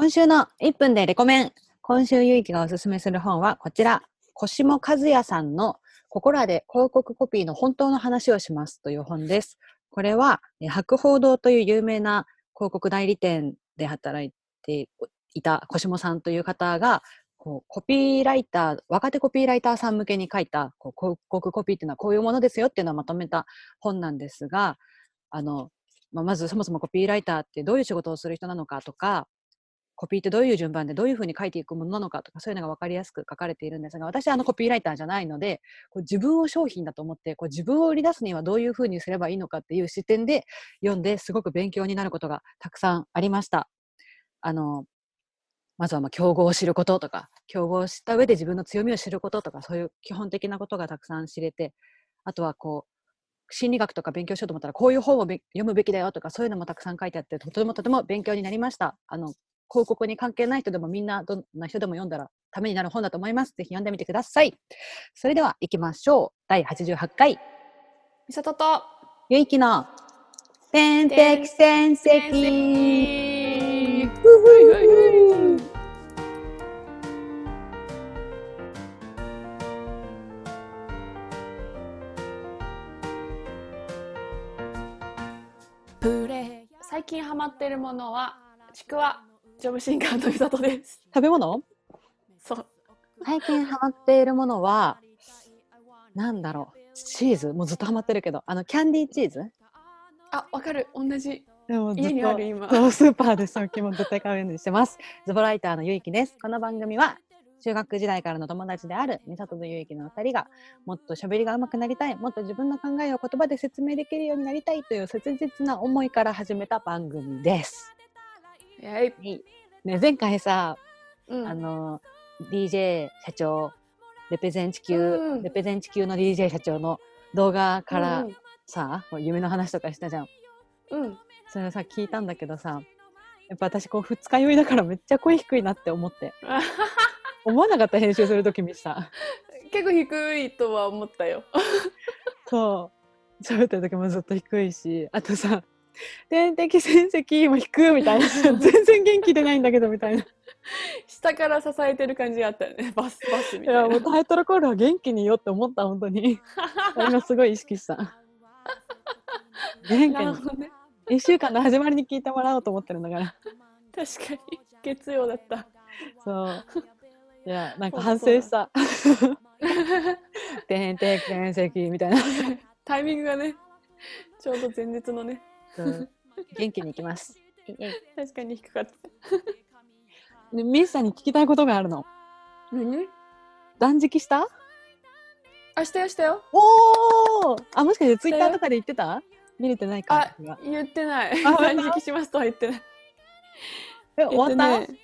今週の1分でレコメン。今週ゆいきがおすすめする本はこちら。腰も和也さんのここらで広告コピーの本当の話をしますという本です。これは、博報堂という有名な広告代理店で働いていた腰もさんという方が、こうコピーライター、若手コピーライターさん向けに書いたこう広告コピーっていうのはこういうものですよっていうのをまとめた本なんですが、あの、まあ、まずそもそもコピーライターってどういう仕事をする人なのかとか、コピーってどういう順番でどういうふうに書いていくものなのかとかそういうのが分かりやすく書かれているんですが私はあのコピーライターじゃないのでこう自分を商品だと思ってこう自分を売り出すにはどういうふうにすればいいのかっていう視点で読んですごく勉強になることがたくさんありました。あのまずはまあ競合を知ることとか競合を知った上で自分の強みを知ることとかそういう基本的なことがたくさん知れてあとはこう心理学とか勉強しようと思ったらこういう本を読むべきだよとかそういうのもたくさん書いてあってとてもとても勉強になりました。あの広告に関係ない人でもみんなどんな人でも読んだらためになる本だと思います。ぜひ読んでみてください。それでは行きましょう。第88回。みさととゆいきの天敵戦績最近ハマっているものはちくわジョブシンガーのみさとです。食べ物？そう。最近ハマっているものは、なんだろう。チーズもうずっとハマってるけど、あの、キャンディーチーズ？あ、わかる。同じ。でも家にある今。スーパーで最近も絶対買うようにしてます。ズボライターのゆいきです。この番組は中学時代からの友達である美里とゆいきの2人がもっと喋りが上手くなりたい、もっと自分の考えを言葉で説明できるようになりたいという切実な思いから始めた番組です。やい。ね、前回さ、うん。あの DJ 社長レペゼン地球、うんレペゼン地球の DJ 社長の動画からうんさ、こう夢の話とかしたじゃん。うん。それさ聞いたんだけどさやっぱ私こう二日酔いだからめっちゃ声低いなって思ってあ 思わなかった編集する時にさ結構低いとは思ったよ。そう喋ってる時もずっと低いしあとさ天敵戦績も低いみたいな 全然元気出ないんだけどみたいな下から支えてる感じがあったよね。バスバスみいたいな。やもうタイトルコールは元気によって思った本当に 今すごい意識した元気にね。一週間の始まりに聞いてもらおうと思ってるんだから確かに。月曜だった。そういやなんか反省した 天敵戦績みたいなタイミングがね、ちょうど前日のね、元気にいきます。確かに低かった。でミスさんに聞きたいことがあるの。何？断食した？あ、したよしたよ。おおあ、もしかしてツイッターとかで言ってた？見れてないかあ、言ってない。あ断食しますとは言ってない。え、終わった、えっとね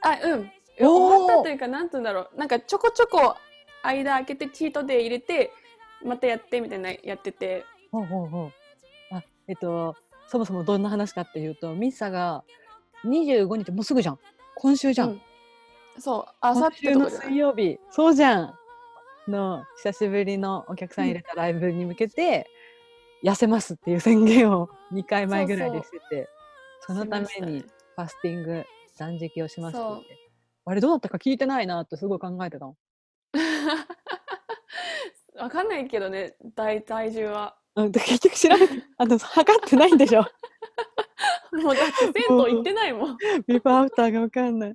あ、うん。終わったというか、なんて言うんだろう。なんかちょこちょこ間開けてチートデー入れて、またやってみたいなやってて。ほうほうほう。あ、えっと、そもそもどんな話かっていうと、ミッサが25日、もうすぐじゃん。今週じゃん。うんそう、あさ今って週の水曜日。そうじゃん。の久しぶりのお客さん入れたライブに向けて、痩せますっていう宣言を2回前ぐらいでしてて、そのためにファスティング断食をしますってあれどうだったか聞いてないなってすごい考えてたの。わかんないけどね、体体重は。うん、で結局調べてあの測ってないんでしょもうだって銭湯行ってないもん。ビフォーアフターが分かんない。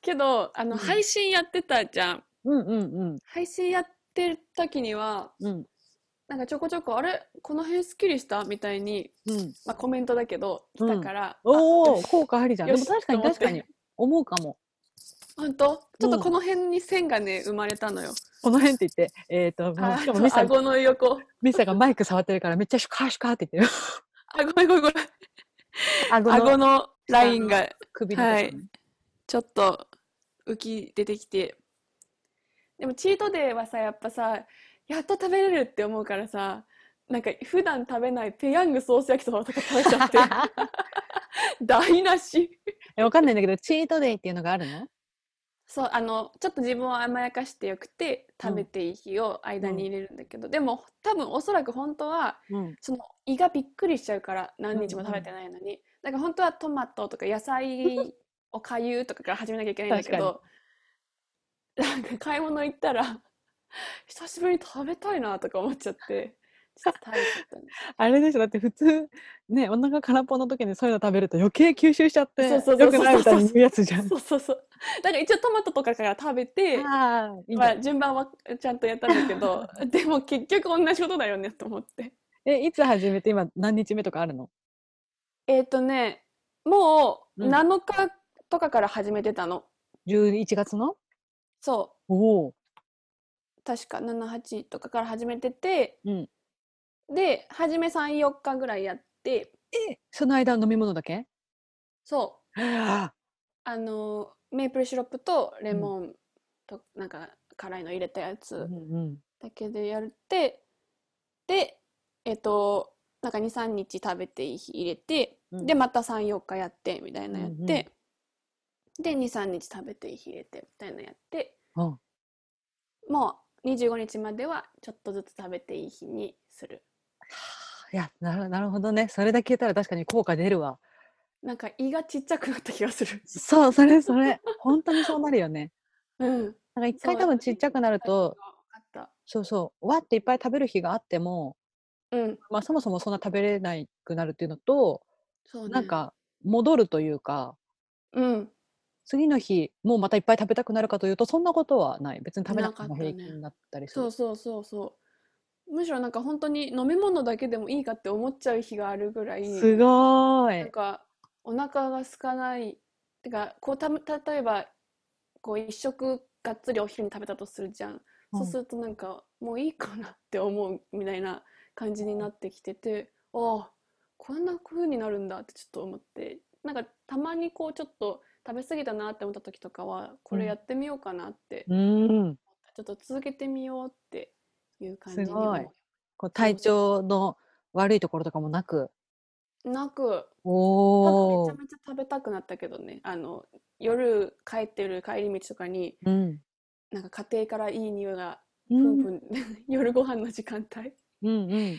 けど、あの、うん配信やってたじゃん。うんうんうん配信やってる時には、うんなんかちょこちょこ、あれ？この辺すっきりした？みたいに、うん。まあ、コメントだけど、来たから、あおおよし効果ありじゃん。でも確かに確かに思うかも。本当？ちょっうんとこの辺に線がね、生まれたのよ。この辺って言って、えっ、と、もうあしかもミサ顎の横。ミサがマイク触ってるからめっちゃシュカーシュカーって言ってる。あ、ごめんごめんごめん。顎顎のラインが首のとこはいちょっと浮き出てきて。でもチートデーはさ、やっぱさ、やっと食べれるって思うからさ、なんか普段食べないペヤングソース焼きそばとか食べちゃって、台無し。え、わかんないんだけど、チートデイっていうのがあるの？そう、あの、ちょっと自分を甘やかしてよくて、食べていい日を間に入れるんだけど、でも多分おそらく本当は、うん。その胃がびっくりしちゃうから何日も食べてないのに、だから本当はトマトとか野菜 おかゆとかから始めなきゃいけないんだけどなんか買い物行ったら久しぶりに食べたいなとか思っちゃってちょっと食べちゃったね あれでしょだって普通ねお腹空っぽの時にそういうの食べると余計吸収しちゃってそうそうそう。そうよくないみたいに言うやつじゃん。そうそうそうだから一応トマトとかから食べてああいいん。まだあ順番はちゃんとやったんだけど でも結局同じことだよねと思って。えいつ始めて？今何日目とかあるの？えっ、とねもううん。7日とかから始めてたの、?11 月の？そおお。う確か78とかから始めててうん。で初め34日ぐらいやって。えその間飲み物だけ？そう。あ。あのメープルシロップとレモンとなんか辛いの入れたやうんつうん。だけでやって。でえっ、となんか23日食べていい日入れて、うん。でまた34日やってみたいなやって、うんうん。で23日食べていい日入れてみたいなやって。うん。もう25日まではちょっとずつ食べていい日にするいやなる なるほどね。それだけ言ったら確かに効果出るわ。なんか胃がちっちゃくなった気がする。そうそれそれ。本当にそうなるよね。うん。なんか一回多分ちっちゃくなるとそうそう。わっていっぱい食べる日があっても、うん。まあ、そもそもそんな食べれなくなるっていうのと、そうねなんか戻るというかうん。次の日もうまたいっぱい食べたくなるかというとそんなことはない。別に食べなくても平均だったりする。そうそうそうそうむしろなんか本当に飲み物だけでもいいかって思っちゃう日があるぐらいすごーい。なんかお腹が空かない。てかこうた例えばこう一食がっつりお昼に食べたとするじゃん、そうするとなんかもういいかなって思うみたいな感じになってきててああこんな風になるんだってちょっと思って。なんかたまにこうちょっと食べ過ぎたなって思った時とかはこれやってみようかなって、うーんちょっと続けてみようっていう感じにすごい。思こう体調の悪いところとかもなく。うなく。おめちゃ。めちゃ食べたくなったけどね。あの夜帰ってる帰り道とかにうん。なんか家庭からいい匂いがうんプンプン、夜ご飯の時間帯。うんうん。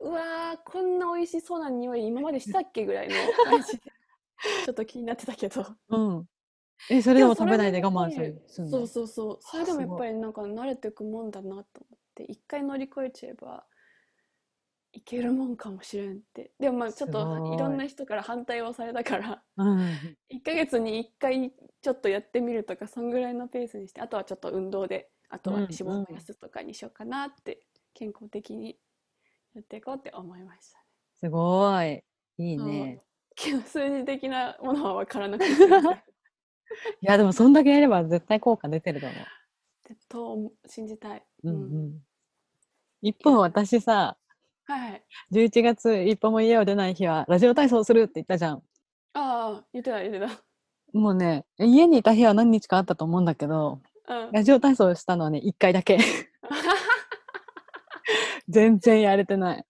うわーこんな美味しそうな匂い今までしたっけぐらいの 感じで。ちょっと気になってたけど。うん。え、それでもそ食べないで我慢するそうそうそう。それでもやっぱりなんか慣れてくもんだなと思って一回乗り越えちゃえばいけるもんかもしれんってでもまあちょっすとごいいろんな人から反対をされたからうん。1ヶ月に1回ちょっとやってみるとかそんぐらいのペースにしてあとはちょっと運動であとはうん脂肪を燃やすとかにしようかなって健康的にやっていこうって思いましたね。すごい。いいね。数字的なものは分からなくてす いや、でもそんだけやれば絶対効果出てると思でと 信じたい。う。うんうん。一方、私さ、はいはい。11月一歩も家を出ない日はラジオ体操するって言ったじゃん。ああ、言ってた言ってもうね、家にいた日は何日かあったと思うんだけど、た。うん。ラジオ体操したのはね、1回だけ。全然やれてない。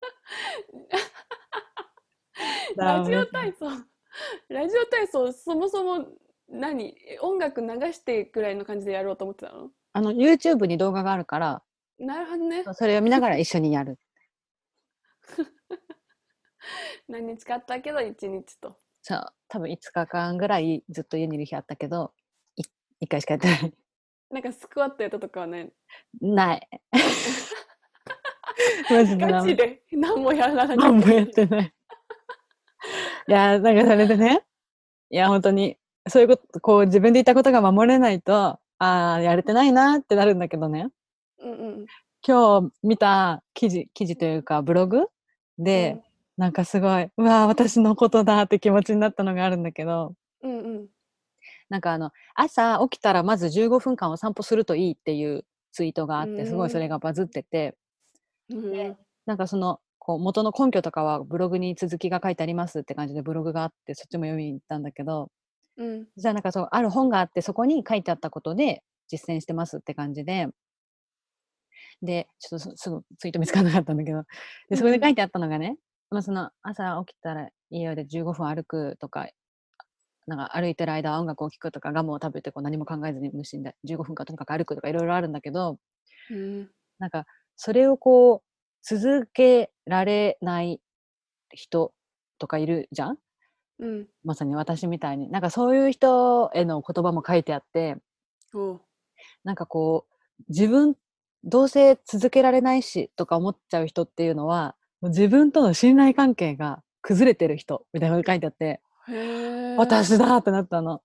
ラジオ体操、ラジオ体操、そもそも何？音楽流してぐらいの感じでやろうと思ってたの？あの、YouTube に動画があるから、なるほどね。それを見ながら一緒にやる。何日かあったけど、1日と。そう、多分5日間ぐらいずっと家にいる日あったけど、い1回しかやってない。なんかスクワットやったとかはね、ない。マジでガ何チで？何もやらない。何もやってない。いやー、なんかそれでね、いや、本当に、そういうこと、こう自分で言ったことが守れないと、ああ、やれてないなってなるんだけどね、うんうん。今日見た記事、記事というかブログで、なんかすごい、うわー、私のことだって気持ちになったのがあるんだけど、うんうん。なんかあの、朝起きたらまず15分間お散歩するといいっていうツイートがあって、すごいそれがバズってて、うんうん。なんかその、こう元の根拠とかはブログに続きが書いてありますって感じでブログがあって、そっちも読みに行ったんだけど、うん。じゃあなんかそう、ある本があって、そこに書いてあったことで実践してますって感じで、で、ちょっとすすぐツイート見つからなかったんだけど、で、そこで書いてあったのがね、まあその朝起きたら家で15分歩くとか、なんか歩いてる間は音楽を聴くとか、ガムを食べてこう何も考えずに無心で15分間とにかく歩くとかいろいろあるんだけど、うん。なんかそれをこう続けられない人とかいるじゃん？うん。まさに私みたいになんかそういう人への言葉も書いてあって。なんかこう自分どうせ続けられないしとか思っちゃう人っていうのは自分との信頼関係が崩れてる人みたいなのが書いてあってへえ。私だってなったの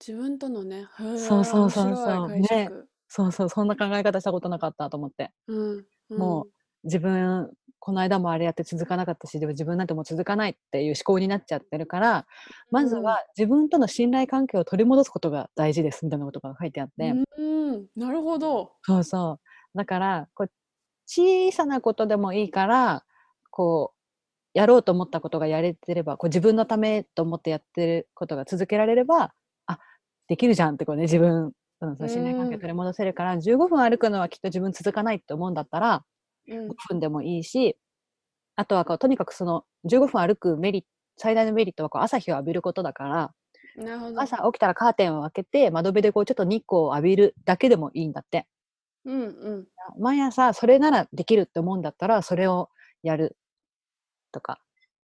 自分とのね。へえ。そうそうそうそう面白い解釈。そうそうそんな考え方したことなかったと思ってうん。もう自分この間もあれやって続かなかったしでも自分なんてもう続かないっていう思考になっちゃってるからまずは自分との信頼関係を取り戻すことが大事ですみたいなことが書いてあって、うん。うん。なるほど。そうそうだからこう小さなことでもいいからこうやろうと思ったことがやれてればこう自分のためと思ってやってることが続けられればあできるじゃんってこうね自分その信頼関係うん取り戻せるから15分歩くのはきっと自分続かないって思うんだったらうん5。分でもいいしあとはこうとにかくその15分歩くメリット最大のメリットはこう朝日を浴びることだから。朝起きたらカーテンを開けて窓辺でこうちょっと日光を浴びるだけでもいいんだってうんうん。毎朝それならできるって思うんだったらそれをやるとか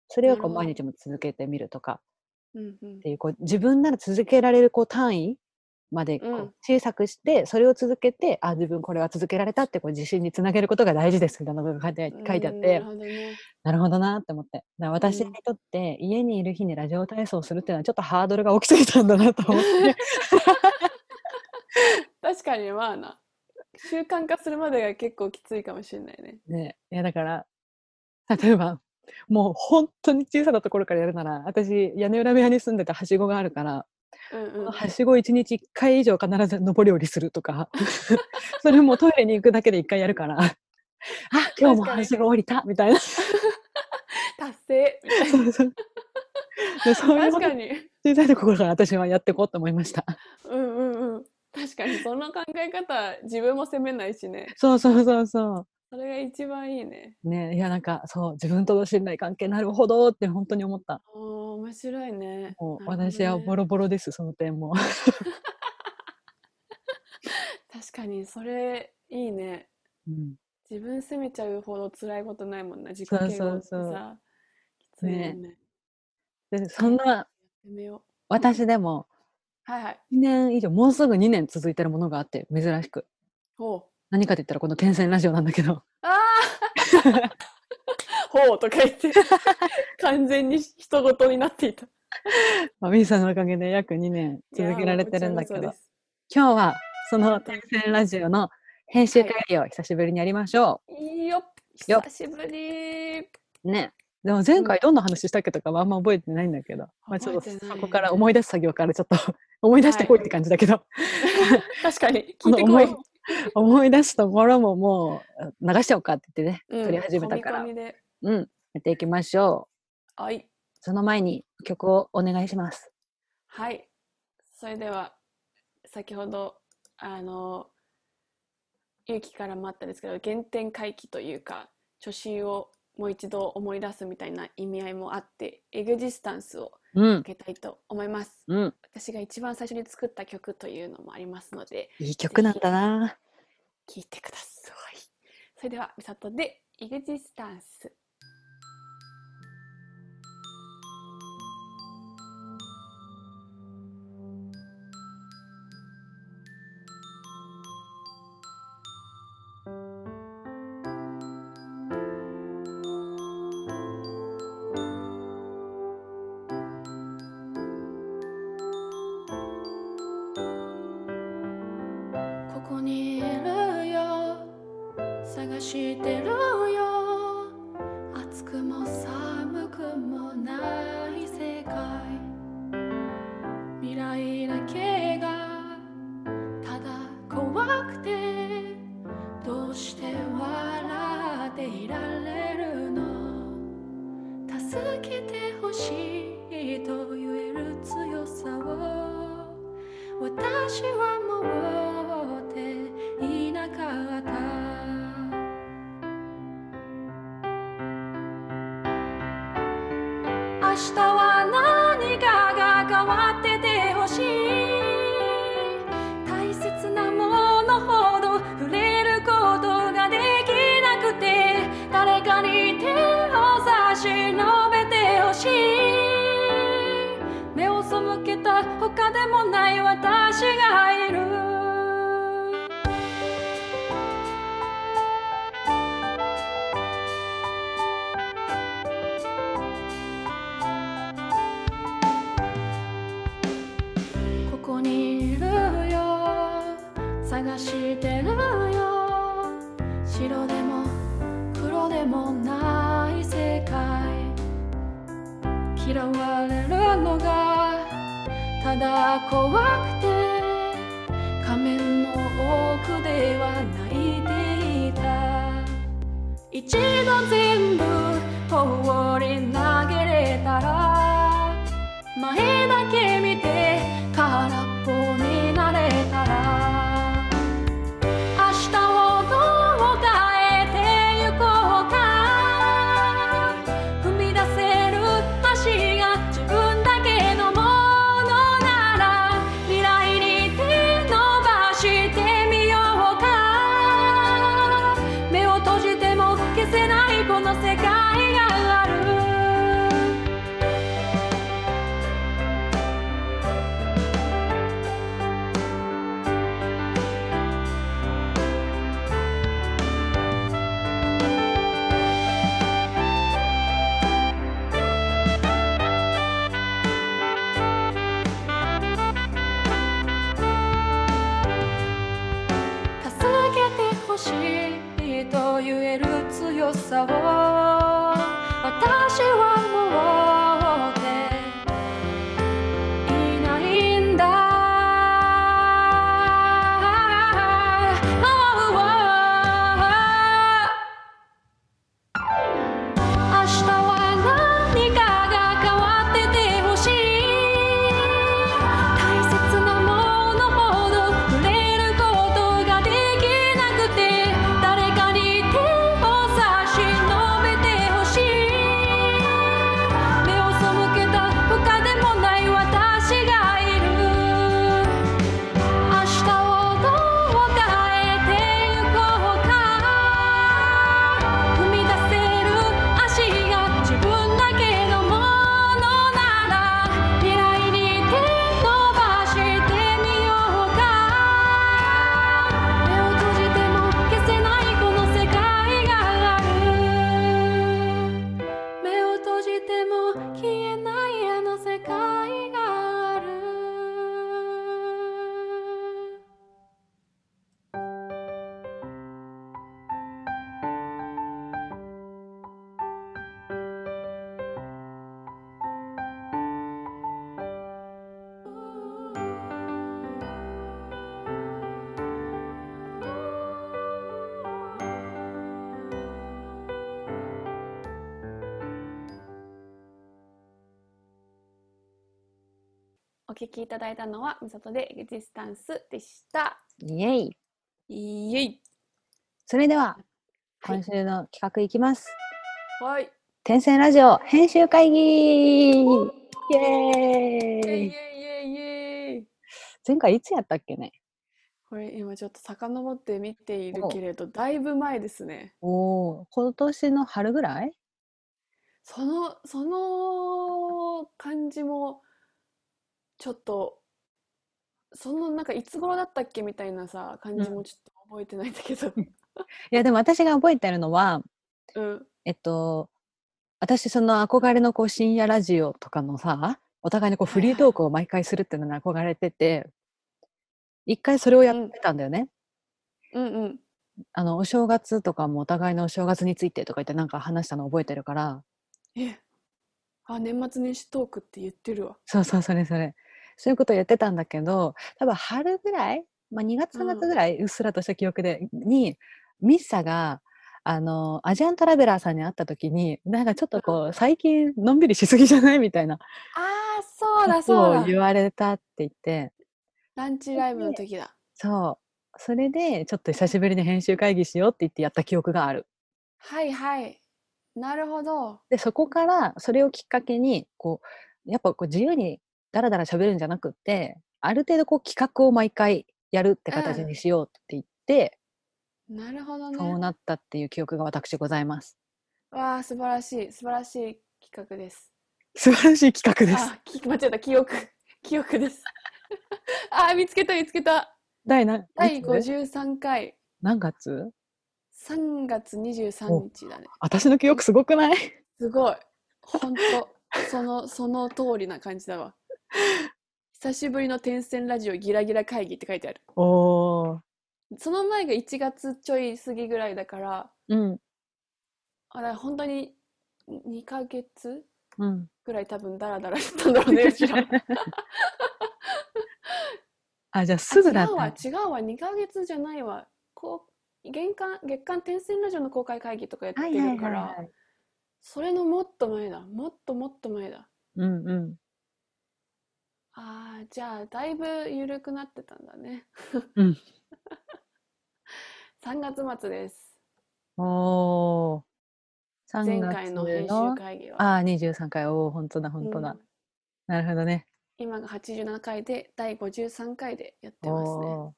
それをこう毎日も続けてみるとかうんうんっ。ていうこう自分なら続けられるこう単位まで小さくしてそれを続けてあ自分これは続けられたってこう自信につなげることが大事ですみたいなことが書いて書いてあっうんてなるほどね。なるほどなって思って私うんにとって家にいる日にラジオ体操をするっていうのはちょっとハードルが大きすぎたんだなと思って確かにまあな。習慣化するまでが結構きついかもしれないね。ねいやだから例えばもう本当に小さなところからやるなら私屋根裏部屋に住んでてはしごがあるから、うんうん。はしご1日1回以上必ず上り下りするとか それもトイレに行くだけで1回やるからあ今日もはしご降りたみたいな 達成みたいな。そうそうで そういうこと。小さいところから私はやっていこうと思いましたうんうんうん。確かにその考え方自分も責めないしね。そうそうそうそそれが一番いいね。うねいやなんかそう自分との信頼関係なるほどって本当に思ったおー面白いね。もうね私はボロボロですその点も 確かにそれいいね。うん自分責めちゃうほど辛いことないもんな。自己そう嫌悪ってそうそうさ。きついもんね。でそんなやめよう。私でもはいはい。2年以上もうすぐ2年続いてるものがあって珍しくほう。何かって言ったらこの「天線ラジオ」なんだけどああ ほうとか言って完全に人事になっていた。まあミーさんのおかげで約2年続けられてるんだけど今日はその「本当に天線ラジオ」の編集会議を久しぶりにやりましょちらこそです。いいよ。よっ久しぶり。う。ねでも前回どんな話したっけとかはあんま覚えてないんだけど、まあ、ちょっとそこから思い出す作業からちょっと 思い出してこいって感じだけど、確かに。こ聞いてこい。の 思い出すところももう流しちゃおうかって言ってね、うん撮り始めたからうんやっていきましょう。はい。その前に曲をお願いします。はい。それでは、先ほど、あの、勇気からもあったんですけど、原点回帰というか、初心をもう一度思い出すみたいな意味合いもあって、エグジスタンスをうんかけたいと思います。うん私が一番最初に作った曲というのもありますので、いい曲なんだな。聴いてください。それでは、みさとで、エグジスタンス。ない私聞きいただいたのは、みさとでエグジスタンスでした。イエイ。イエイそれでは、はい今週の企画いきます。はい。天線ラジオ編集会議イエイエイーイエイイイエイ前回いつやったっけね？これ今ちょっと遡って見ているけれど、だいぶ前ですね。おお、今年の春ぐらい？その、その感じも、ちょっと、そのなんかいつ頃だったっけみたいなさ、感じもちょっと覚えてないんだけど。いや、でも私が覚えてるのは、うん。えっと、私その憧れのこう深夜ラジオとかのさ、お互いにこうフリートークを毎回するっていうのに憧れてて、一回それをやってたんだよね。うんうん。あの、お正月とかもお互いのお正月についてとか言ってなんか話したの覚えてるから、え、あ、年末年始トークって言ってるわ。そうそう、それそれ。そういうことをやってたんだけど、多分春ぐらい、まあ、2月3月ぐらい、うっすらとした記憶で、に、ミッサが、あの、アジアントラベラーさんに会った時に、なんかちょっとこう、最近のんびりしすぎじゃない？みたいなああ、そうだそうだ。を言われたって言って、ランチライブの時だ。そう。それで、ちょっと久しぶりに編集会議しようって言ってやった記憶がある。はいはい。なるほど。で、そこから、それをきっかけに、こう、やっぱこう自由にダラダラ喋るんじゃなくって、ある程度こう企画を毎回やるって形うんにしようって言って、なるほどね。そうなったっていう記憶が私ございます。わあ、素晴らしい。素晴らしい企画です。素晴らしい企画です。あ、き間違えた。記憶。記憶です。あー、見つけた見つけた。第何第いつ53回。何月？3月23日だね。私の記憶すごくない？すごい。ほんと、その、その通りな感じだわ。久しぶりの天線ラジオギラギラ会議って書いてある。おー。その前が1月ちょい過ぎぐらいだから、うん。あれ本当に2ヶ月うん。ぐらい多分ダラダラしてたんだろうね、うちら。あ、じゃあすぐだあった。違うわ、違うわ、2ヶ月じゃないわ。こう月間月間天線ラジオの公開会議とかやってはいはいるから、はいはい。それのもっと前だ。もっともっと前だ。うんうん。ああ、じゃあ、だいぶ緩くなってたんだね。うん。3月末です。おー。3前月回の編集会議は。ああ、23回。おお、本当だ、本当だ。うんなるほどね。今が87回で、第53回でやってますね。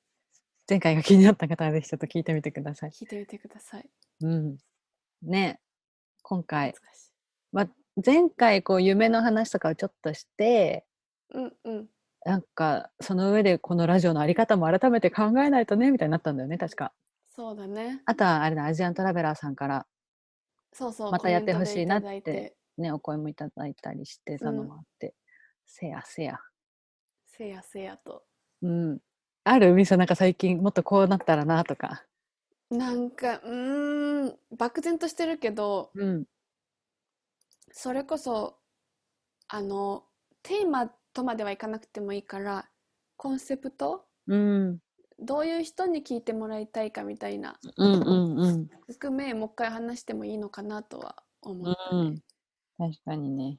前回が気になった方はぜひちょっと聞いてみてください。聞いてみてください。うん。ね今回。まあ、前回こう夢の話とかをちょっとして、うんうん。なんかその上でこのラジオのあり方も改めて考えないとねみたいになったんだよね確か。そうだね。あとはあれだアジアントラベラーさんからそうそう。またやってほしいなってねお声もいただいたりしてたのもあって、せやせや。せやせやと。うん。あるみさなんか最近もっとこうなったらなとか。なんか、うーん、漠然としてるけど、うん。それこそ、あの、テーマとまではいかなくてもいいから、コンセプトうん。どういう人に聞いてもらいたいかみたいな、うんうんうん。含め、もう一回話してもいいのかなとは思ったね。うん。確かにね。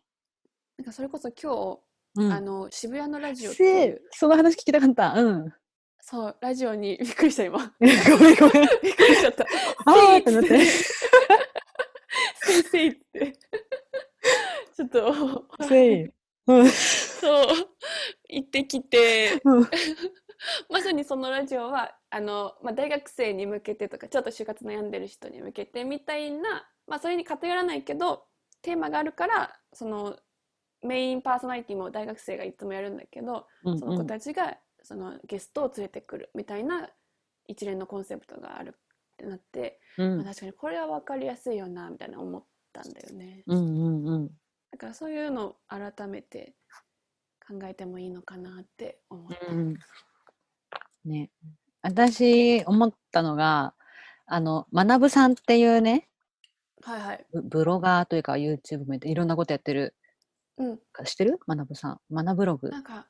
なんかそれこそ今うん日、あの、渋谷のラジオって、その話聞きたかった。うん。そう、ラジオに、びっくりした今。ごめんごめん。びっくりしちゃった。あーってなって。せいせいって。ちょっと、せい。うん。そう、行ってきて、うん。まさにそのラジオは、あの、まあ、大学生に向けてとか、ちょっと就活悩んでる人に向けてみたいな、まあ、それに偏らないけど、テーマがあるから、その、メインパーソナリティも大学生がいつもやるんだけど、うんその子たちが、そのゲストを連れてくるみたいな一連のコンセプトがあるってなって、うん。まあ、確かにこれは分かりやすいよな、みたいな思ったんだよね。うんうんうん。だからそういうのを改めて考えてもいいのかなって思った。うん。ね。私思ったのが、あの、学ぶさんっていうね、はいはい。ブブロガーというか YouTube もいろんなことやってる、うん。知ってる？学ぶさん。学ブログな。んか、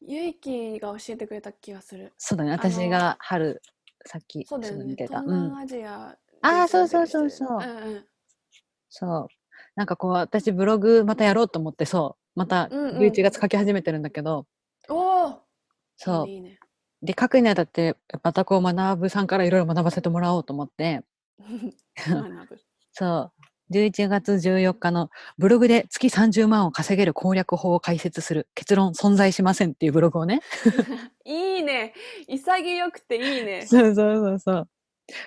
ゆいきが教えてくれた気がする。そうだね。の私が春、さっき、そうだよね。見てた。東うん。南アジアであーそうそうそうそううんうん。そう。なんかこう、私ブログまたやろうと思って、そう。またうんうん11月書き始めてるんだけど、おおそう。いいね。で、書くにあたって、またこう、学ぶさんからいろいろ学ばせてもらおうと思って。そう。11月14日のブログで月30万を稼げる攻略法を解説する結論存在しませんっていうブログをね。いいね。潔くていいね。そうそうそうそう。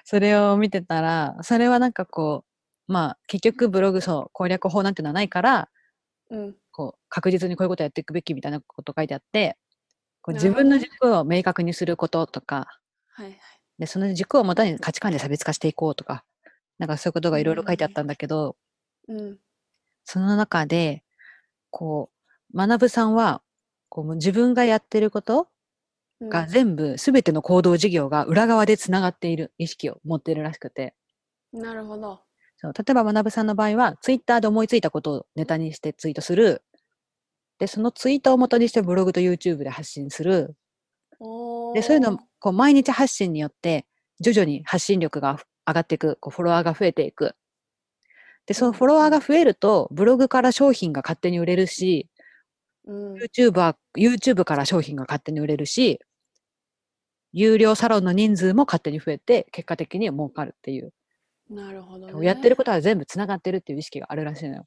それを見てたら、それはなんかこう、まあ結局ブログそう攻略法なんてのはないから、うん。こう確実にこういうことやっていくべきみたいなこと書いてあって、こう自分の軸を明確にすることとか、はいはい。でその軸をもとに価値観で差別化していこうとか、なんかそういうことがいろいろ書いてあったんだけど、うん。その中で、こう、学さんは、こう自分がやってることうんが全部、すべての行動事業が裏側でつながっている意識を持っているらしくて、なるほど。そう例えば学さんの場合は、ツイッターで思いついたことをネタにしてツイートする。で、そのツイートを元にしてブログと YouTube で発信する。おで、そういうのー、こう、毎日発信によって、徐々に発信力が上がっていく、こうフォロワーが増えていく。で、そのうんフォロワーが増えると、ブログから商品が勝手に売れるし、うん。YouTube は、YouTube から商品が勝手に売れるし、有料サロンの人数も勝手に増えて、結果的に儲かるっていう。なるほどね。やってることは全部つながってるっていう意識があるらしいのよ。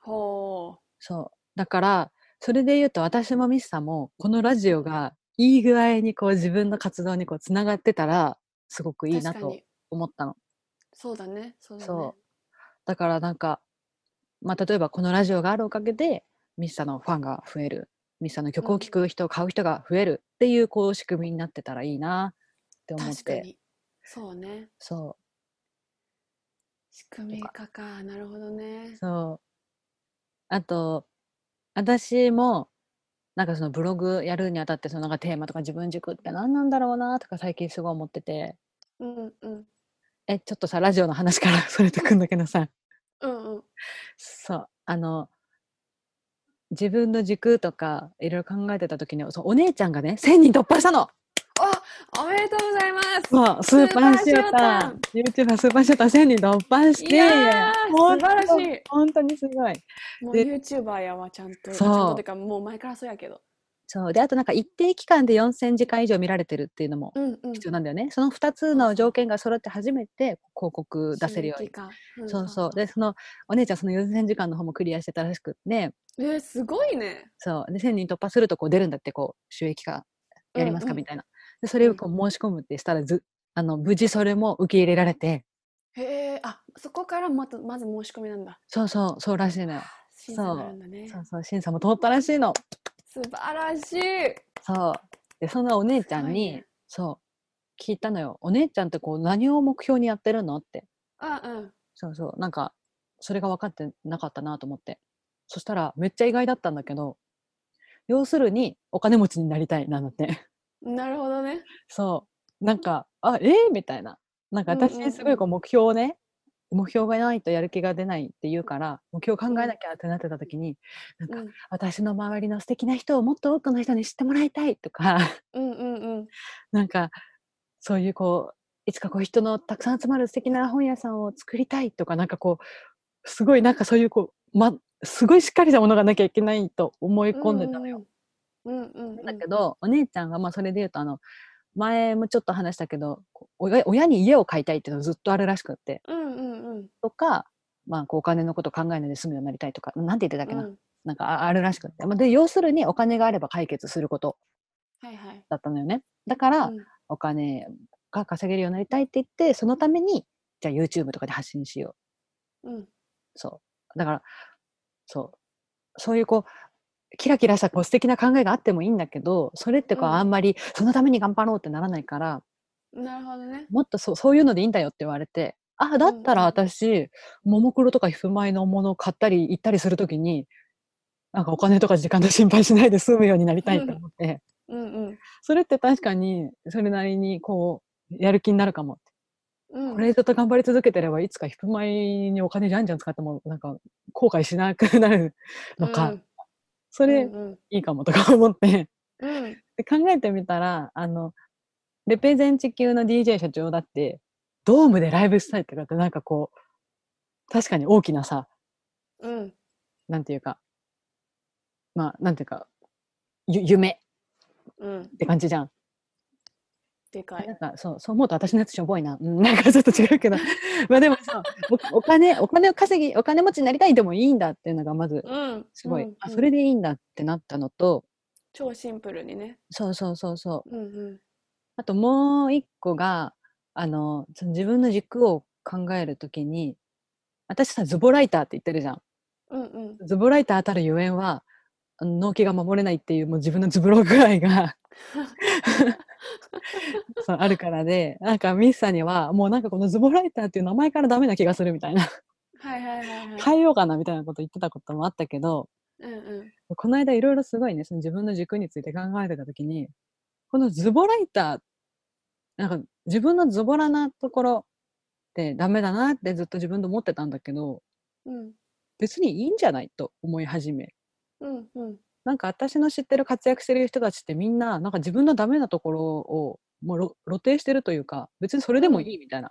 ほそう。だから、それで言うと私もミスさんも、このラジオがいい具合にこう自分の活動にこうつながってたら、すごくう。いいなと。思ったの。そうだね。そうだね。そうだからなんか、まあ、例えばこのラジオがあるおかげで、ミスさんのファンが増える。ミスさんの曲を聴く人、買う人が増えるっていうこう仕組みになってたらいいなって思って。確かに。そうね。そ仕組み化か。なるほどねう。。そう。あと、私も、なんかそのブログやるにあたってそのなんかテーマとか自分軸って何なんだろうなとか最近すごい思っててうんうんえちょっとさラジオの話から それてくんだけどさうんうんそうあの自分の軸とかいろいろ考えてた時にそうお姉ちゃんがね1000人突破したのあおめでとうございます。そうスーパーシュー。タスー YouTuber スーパーシューター1000人突破しいて素晴らしい。本当にすごい。もうで YouTuber やわちゃんと。ちそう。ゃんとてかもう前からそうやけど。そう。であとなんか一定期間で4000時間以上見られてるっていうのもうんうん。必要なんだよね、その2つの条件が揃って初めて広告出せるように。収益化ん。そうそう。でそのお姉ちゃんその4000時間の方もクリアしてたらしくって。えー、すごいね。そう。で1000人突破するとこう出るんだってこう収益化やりますかうんうん。みたいな、でそれをこう申し込むってしたらずあの無事それも受け入れられて。へえあそこからまたまず申し込みなんだ。そうそうそうらしいのよ。審査があるんだね。そうそう審査も通ったらしいの。素晴らしい。そう。でそのお姉ちゃんに、ね。そう聞いたのよ。お姉ちゃんってこう何を目標にやってるのって。あうん。そうそうなんかそれが分かってなかったなと思って。そしたらめっちゃ意外だったんだけど要するにお金持ちになりたいなのってなるほどね。そう。なんかあえー、みたいな。なんか私すごいこう目標をね、目標がないとやる気が出ないって言うから目標考えなきゃってなってた時に、なんかうん。私の周りの素敵な人をもっと多くの人に知ってもらいたいとか。うんうんうん。なんかそういうこういつかこう人のたくさん集まる素敵な本屋さんを作りたいとかなんかこうすごいなんかそういうこう、ま、すごいしっかりしたものがなきゃいけないと思い込んでたのよ。うんうんうんだけどお姉ちゃんがまあそれで言うとあの前もちょっと話したけど親親に家を買いたいっていうのがずっとあるらしくって。うんうんうん。とか、まあ、こうお金のこと考えないで済むようになりたいとかなんて言ってたっけな、うん。なんかああるらしくって。まあで要するにお金があれば解決すること。はいはい。だったのよね。だから、うん。お金が稼げるようになりたいって言ってそのためにじゃあ YouTube とかで発信しよう。うん。そう。だからそう。そういうこうキラキラしたこう素敵な考えがあってもいいんだけどそれってこう、うん。あんまりそのために頑張ろうってならないからなるほどね。もっとそうそういうのでいいんだよって言われてあだったらうん。うん私、ももクロとかひふまいのものを買ったり行ったりするときになんかお金とか時間の心配しないで済むようになりたいと思って。うんうん。それって確かにそれなりにこうやる気になるかもうん。これずっと頑張り続けてればいつかひふまいにお金じゃんじゃん使ってもなんか後悔しなくなるのか、うんそれうんうん。いいかもとか思って。うん。で考えてみたらあのレペゼン地球の DJ 社長だってドームでライブしたいとかってなんかこう確かに大きなさうん。なんていうかまあなんていうかゆ夢うん。って感じじゃん。でかないんかそうそう思うと私のやつしょぼいな、うん、なんかちょっと違うけど。まあでもそうおお金お金を稼ぎお金持ちになりたいでもいいんだっていうのがまずうんすごい、うんうん。あそれでいいんだってなったのと。超シンプルにね。そうそうそうそう。うんうん。あともう一個があのその自分の軸を考えるときに私さズボライターって言ってるじゃん。うんうん。ズボライター当たるゆえんは納期が守れないっていうもう自分のズボラ具合が そうあるからでなんかミスさんにはもうなんかこのズボライターっていう名前からダメな気がするみたいな。はいはいはいはい。変えようかなみたいなこと言ってたこともあったけどうんうん。この間いろいろすごいねその自分の軸について考えてた時にこのズボライターなんか自分のズボラなところってダメだなってずっと自分で思ってたんだけどうん。別にいいんじゃないと思い始め。うんうんなんか私の知ってる活躍してる人たちってみんななんか自分のダメなところをもうろ露呈してるというか別にそれでもいいみたいな、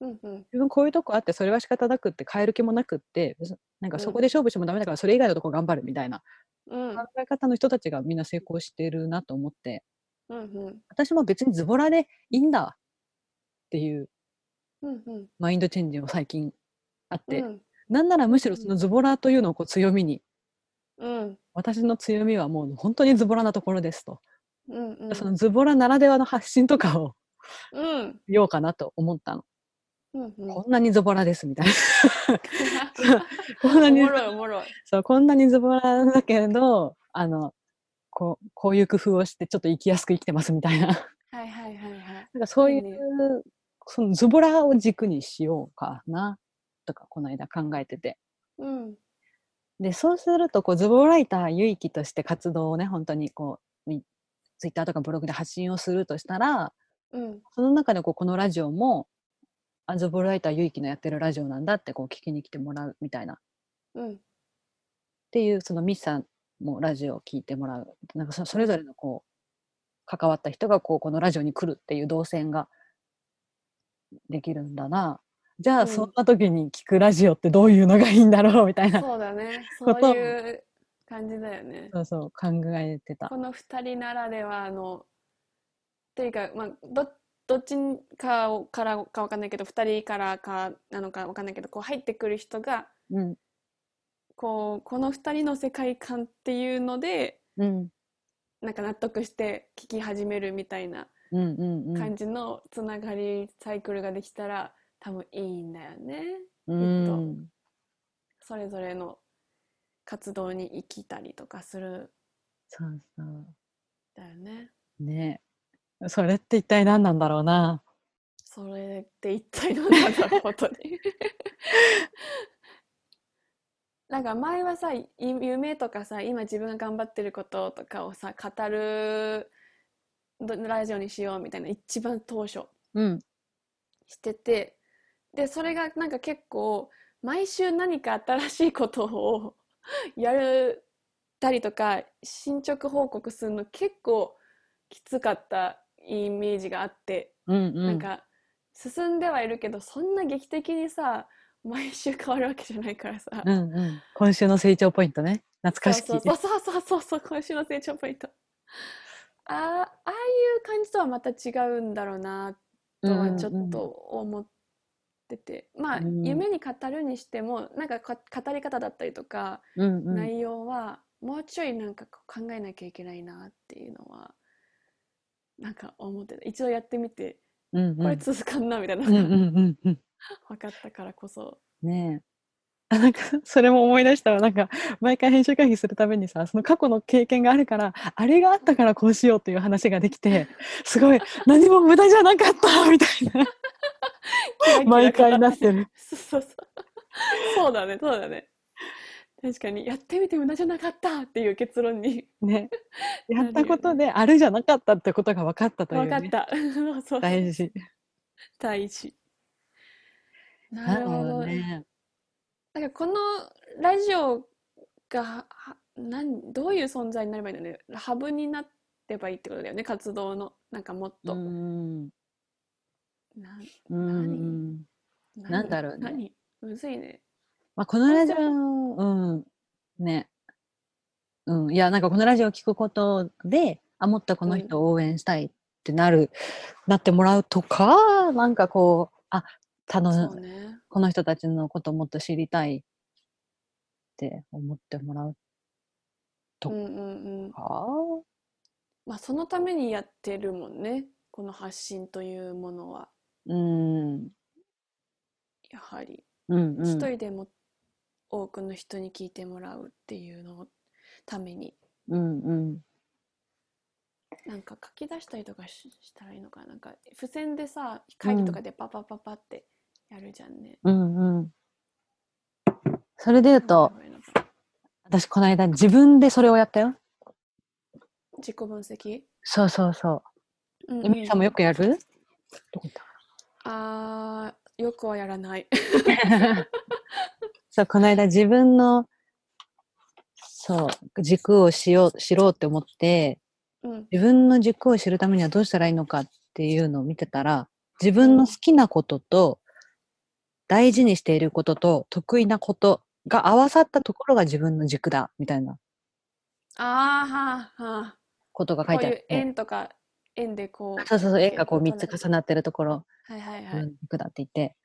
うんうん。自分こういうとこあってそれは仕方なくって変える気もなくってなんかうんそこで勝負してもダメだからそれ以外のとこ頑張るみたいな。うん。考え方の人たちがみんな成功してるなと思って。うんうん。私も別にズボラでいいんだっていううんうん。マインドチェンジを最近あって、うん。なんならむしろそのズボラというのをこう強みにうん。私の強みはもう本当にズボラなところですと、うんうん。そのズボラならではの発信とかをうん。しようかなと思ったの、うんうん。こんなにズボラですみたいな。こんなおにそうこんなにズボラだけどあのこうこういう工夫をしてちょっと生きやすく生きてますみたいな。はいはいはいはい。なんかそういいいね。う、そのズボラを軸にしようかなとかこの間考えてて。うんで、そうすると、こう、ズボライター、ゆいきとして活動をね、本当にこう、みツイッターとかブログで発信をするとしたら、うん。その中でこうこのラジオも、あズボライター、ゆいきのやってるラジオなんだってこう聞きに来てもらうみたいな。っうん。ていう、そのミスさんもラジオを聞いてもらう。なんかそそれぞれのこう、関わった人がこう、このラジオに来るっていう動線ができるんだな。じゃあ、うんそんな時に聞くラジオってどういうのがいいんだろうみたいな。そうだね。そういう感じだよね。そうそう、考えてたこ。の二人ならではの、というか、まあ、ど、どっちかをからかわかんないけど、二人からかなのかわかんないけど、こう入ってくる人が、うん、こう、この二人の世界観っていうので、うん、なんか納得して聞き始めるみたいなうん、うん、うん感じのつながり、サイクルができたら多分いいんだよね。うきっとん。それぞれの活動に生きたりとかするそうそう。んだよね。ねそれって一体何なんだろうな。それって一体何なんだろう、本当に。なんか前はさ、い夢とかさ、今自分が頑張ってることとかをさ、語るどラジオにしようみたいな一番当初うん、してて、で、それがなんか結構毎週何か新しいことを やるたりとか進捗報告するの結構きつかったイメージがあって、うん、うん。なんか進んではいるけどそんな劇的にさ毎週変わるわけじゃないからさ、うん、うん。今週の成長ポイントね。懐かしき。そうそうそうそうそうそう今週の成長ポイントあーああいう感じとはまた違うんだろうなとはちょっと思ってて、まあ、うん夢に語るにしてもなんかか語り方だったりとか、うん、うん。内容はもうちょいなんか考えなきゃいけないなっていうのはなんか思ってた一度やってみてうん、うん。これ続かんなみたいなうん。分かったからこそ。ねなんか、それも思い出したわ。なんか、毎回編集会議するためにさ、その過去の経験があるから、あれがあったからこうしようっていう話ができて、すごい、何も無駄じゃなかったみたいな、毎回なってる。そうそうそう。そうだね、そうだね。確かに、やってみて無駄じゃなかったっていう結論に ね。やったことで、あれじゃなかったってことが分かったという、ね。分かった。そう大事。大事。ななるほどどね。だからこのラジオがはなんどういう存在になればいいのねハブになればいいってことだよね活動のなんかもっうと、ん。なんうん。何？なんだろうね。何？むずいね。まあ、このラジオ、うん、ね。うん、いや、なんかこのラジオを聞くことで、あ、もっとこの人を応援したいってなる、なってもらうとか、なんかこう、あ、たの、ね。この人たちのことをもっと知りたいって思ってもらうとうんうんうん。か、まあそのためにやってるもんね。この発信というものはうん、やはりうん、う一ん、人でも多くの人に聞いてもらうっていうののために。うん、うん、なんか書き出したりとかししたらいいのかな。なんか付箋でさ会議とかでパパパパってやるじゃんね。うん、うん。それで言うと私この間自分でそれをやったよ。自己分析？そうそうそう。うんえみりさんもよくやる？どこ行った？あーよくはやらない。そう、この間自分の、そう、軸をしよう、知ろうって思って、うん自分の軸を知るためにはどうしたらいいのかっていうのを見てたら、自分の好きなことと、大事にしていることと、得意なことが合わさったところが自分の軸だ、みたいなあーはあはあことがこういう書いてあって。円とか円でこう。そうそうそう、円がこう3つな重なってるところ、はいはいはい。自分の軸だって言って、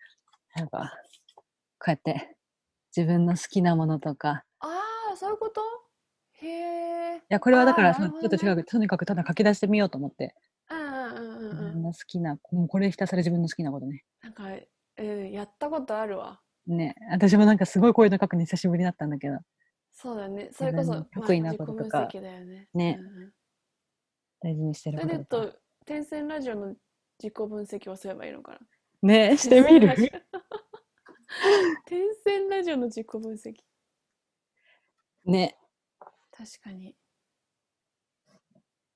なんか、こうやって、自分の好きなものとか、ああそういうこと？へえ。いや、これはだから、ちょっと違う、とにかくただ書き出してみようと思って、うんうんうん自うんうん。分の好きな、もうこれひたすら自分の好きなことね。なんか、うん、やったことあるわ。ね、私もなんかすごいこういうの書くの久しぶりだったんだけど、そうだね。それこそ、得意なまあこととか自己分析だよね。ねうんうん大事にしてそること天線ラジオの自己分析をすればいいのかな？ね、してみる？天線ラジオの自己分析。ね。確かに。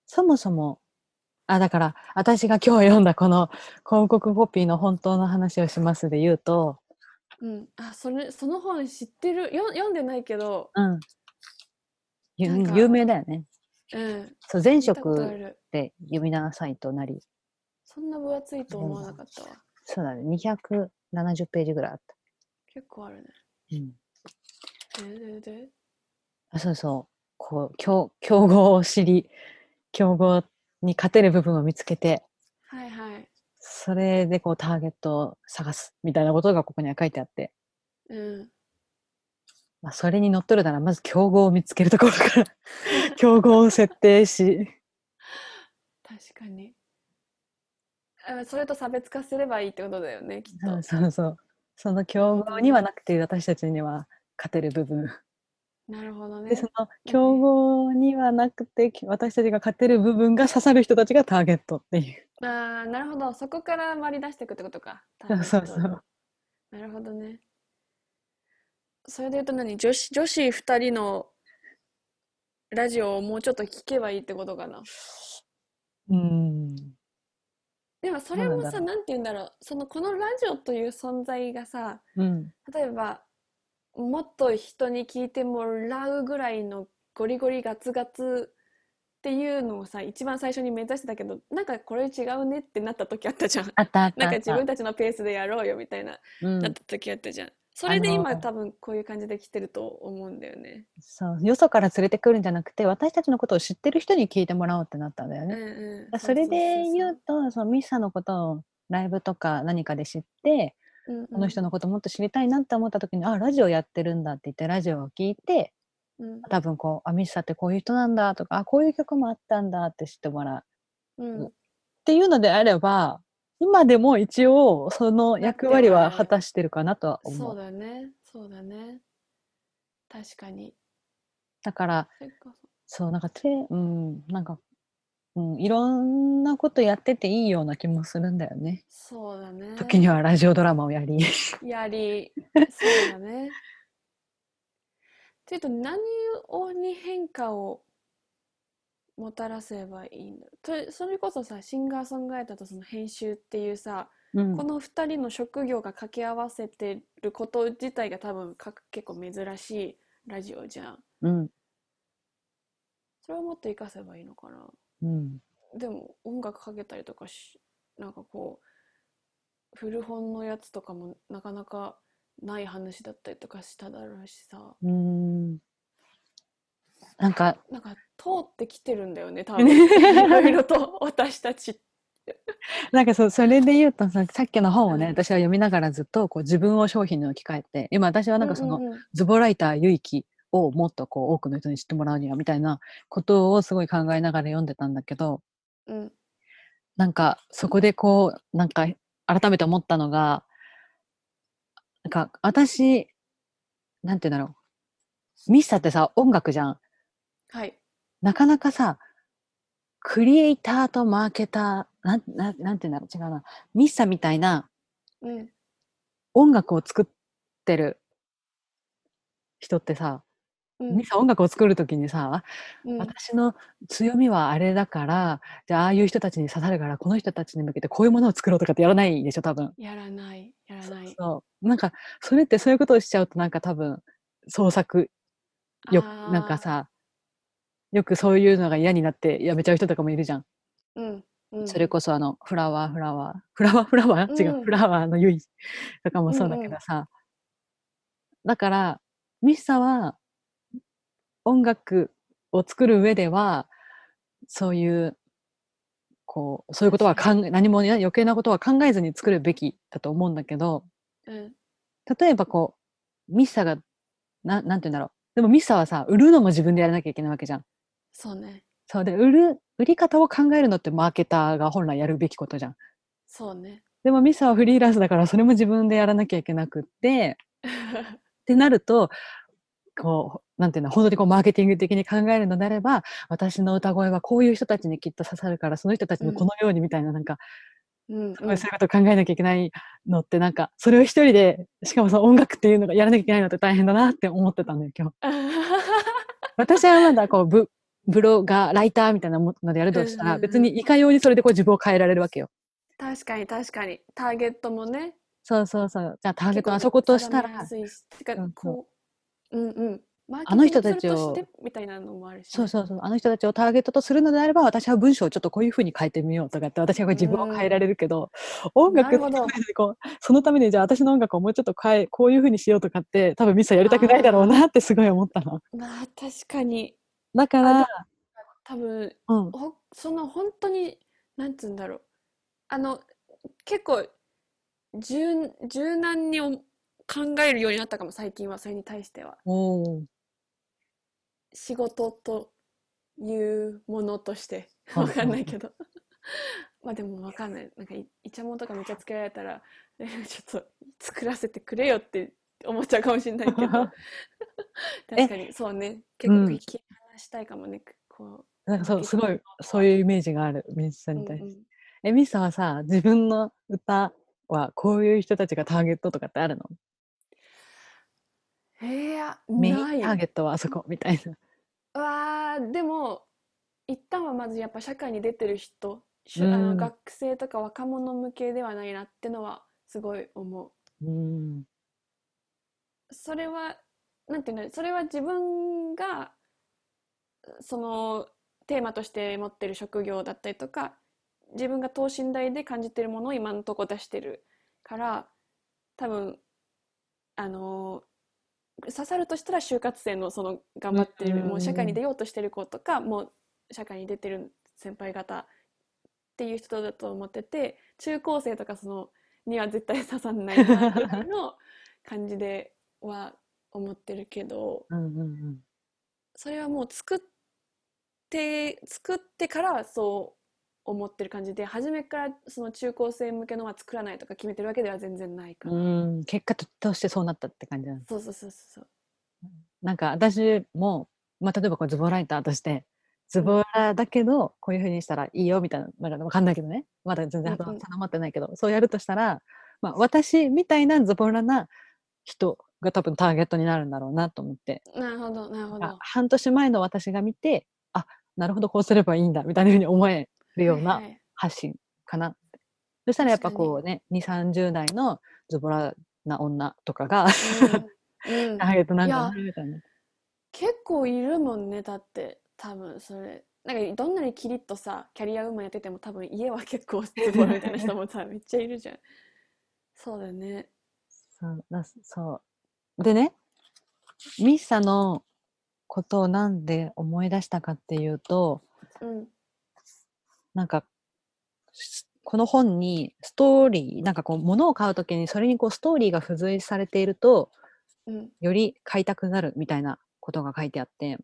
そもそも、あ、だから、私が今日読んだこの広告コピーの本当の話をしますで言うと、うん。あ、それ、その本知ってる？よ読んでないけど、うん。有名だよね。うん。そう、前職る。で読みなさいとなり、そんな分厚いと思わなかったわ。そうだね、270ページぐらいあった。結構あるね。うん。で、で、で？あそうそう。こう、競競合を知り、競合に勝てる部分を見つけて、はいはい。それでこうターゲットを探すみたいなことがここには書いてあって、うん。まあ、それに乗っ取るならまず競合を見つけるところから 競合を設定し、確かに。あそれと差別化すればいいってことだよね、きっとそう。そうその競合にはなくて私たちには勝てる部分。なるほどねで、。その競合にはなくて私たちが勝てる部分が刺さる人たちがターゲットっていう。ああ、なるほど。そこから割り出していくってことか。そうそうそう。なるほどね。それで言うと何？女子、女子2人のラジオをもうちょっと聞けばいいってことかな。うん。でもそれもさ、なんて言うんだろう。その、このラジオという存在がさ、うん。例えば、もっと人に聞いてもらうぐらいのゴリゴリガツガツっていうのをさ、一番最初に目指してたけど、なんかこれ違うねってなった時あったじゃん。あったなんか。自分たちのペースでやろうよみたいな、うんなった時あったじゃん。それで今多分こういう感じで来てると思うんだよね。そうよそから連れてくるんじゃなくて私たちのことを知ってる人に聞いてもらおうってなったんだようんね。うん。それで言ううとそのミッサのことをライブとか何かで知ってそうそうそう、この人のこともっと知りたいなって思った時に、あラジオやってるんだって言ってラジオを聞いてうんうん多分こうあミッサってこういう人なんだとかあこういう曲もあったんだって知ってもらううんっていうのであれば今でも一応その役割は果たしてるかなとは思そうう。だね。そうだね。確かに。だからそうなんかてうんなんか、うん、いろんなことやってていいような気もするんだよね。そそうだね。時にはラジオドラマをやり。やり、そうだね。っていうと何をに変化をもたらせばいいんだ。それこそさシンガーソングライターとその編集っていうさ、うん。この2人の職業が掛け合わせてること自体が多分か結構珍しいラジオじゃん。うん。それをもっと活かせばいいのかな。うん。でも音楽かけたりとかしなんかこう古本のやつとかもなかなかない話だったりとかしただろうしさ。うんなんかなんか通ってきてるんだよね多分。いろいろと私たち。なんかそそれで言うとささっきの本をね、うん私は読みながらずっとこう自分を商品に置き換えて今私はなんかその、ズボライターゆきをもっとこう多くの人に知ってもらうにはみたいなことをすごい考えながら読んでたんだけどうん。なんかそこでこうなんか改めて思ったのがなんか私なんて言うんだろう。ミッサってさ音楽じゃんはい。なかなかさクリエイターとマーケターなんなんなんて言うんだろう違うな。ミッサみたいなうん。音楽を作ってる人ってさ、うん。ミッサ音楽を作るときにさ、うん。私の強みはあれだからじゃあああいう人たちに刺さるからこの人たちに向けてこういうものを作ろうとかってやらないでしょ多分。やらない。やらない。そうなんかそれってそういうことをしちゃうとなんか多分創作よなんかさよくそういうのが嫌になってやめちゃう人とかもいるじゃん。うんうん。それこそあのフラワーフラワーフラワーフラワー違う、うん。フラワーのゆいとかもそうだけどさ、だからミッサは音楽を作る上ではそういうこうそういうことは考え何も、ね、余計なことは考えずに作るべきだと思うんだけどうん。例えばこうミッサがななんて言うんだろう。でもミッサはさ売るのも自分でやらなきゃいけないわけじゃん。そうねそうで売る売り方を考えるのってマーケターが本来やるべきことじゃん。そうねでもミサはフリーランスだからそれも自分でやらなきゃいけなくって ってなるとこうなんていうの本当にこうマーケティング的に考えるのであれば私の歌声はこういう人たちにきっと刺さるからその人たちのこのようにみたいな、なんかうんすごいそういうことを考えなきゃいけないのってなんかそれを一人でしかもその音楽っていうのがやらなきゃいけないのって大変だなって思ってたんだよ今日。私はまだこうブブロガーライターみたいなものでやるとしたら、うんうんうん別にいかようにそれでこう自分を変えられるわけよ。確かに確かに。ターゲットもね、そうそうそう。じゃあターゲットあそことしたらうそうこう、うんうん。あの人たちをみたいなのもあるしね、そうそうそう。あの人たちをターゲットとするのであれば、私は文章をちょっとこういうふうに変えてみようとかって、私はこう自分を変えられるけど、音楽なるほどってこうそのためにじゃあ私の音楽をもうちょっと変え、こういうふうにしようとかって、多分ミスはやりたくないだろうなってすごい思ったの。まあ確かに。だから、多分うん。ほその本当になんつうんだろう。あの結構柔柔軟にお考えるようになったかも最近はそれに対しては。仕事というものとして。はいわかんないけど。まあでもわかんない。なんかいイチャモンとかめっちゃつけられたらえ ちょっと作らせてくれよって思っちゃうかもしれないけど。確かに。そうね。結うん。構切り離したいかもねこなんかそう、すごい、そういうイメージがある、ミスさう、んに対して。うんうんえ、ミスさんはさ、自分の歌はこういう人たちがターゲットとかってあるの？いやメインターゲットはあそこみたいな。わーでも一旦はまずやっぱ社会に出てる人、うんの学生とか若者向けではないなってのはすごい思う。うん。それはなんていうのそれは自分がそのテーマとして持ってる職業だったりとか自分が等身大で感じてるものを今のとこ出してるから多分あの刺さるとしたら就活生のその頑張ってる、うんもう社会に出ようとしてる子とかもう社会に出てる先輩方っていう人だと思ってて中高生とかそのには絶対刺さんないなぐらいの感じでは思ってるけど。それはもう作って作ってからそう思ってる感じで初めからその中高生向けのは作らないとか決めてるわけでは全然ないから、うん、結果ととしてそうなったって感じなんです。そうそうそうそうなんか私も、まあ、例えばこうズボライターとして、ズボラだけど、こういうふうにしたらいいよみたいな、なんかわかんないけどね。まだ全然定まってないけど、そうやるとしたら、まあ、私みたいなズボラな人が多分ターゲットになるんだろうなと思って、なるほどなるほあど半年前の私が見て、あ、なるほど、こうすればいいんだ、みたいなふうに思えるような発信かな。そしたらやっぱこうね、2、30代のズボラな女とかが、うんうんターゲットなんみたいな。結構いるもんねだって多分それなんかどんなにキリッとさキャリアウーマンやってても多分家は結構 ズボラみたいな人もさ めっちゃいるじゃんそうだよねそうだそう。でね、ミッサのことをなんで思い出したかっていうと、うん。なんか、しこの本にストーリー、なんかこう、物を買うときにそれにこうストーリーが付随されていると、うん。より買いたくなるみたいなことが書いてあって、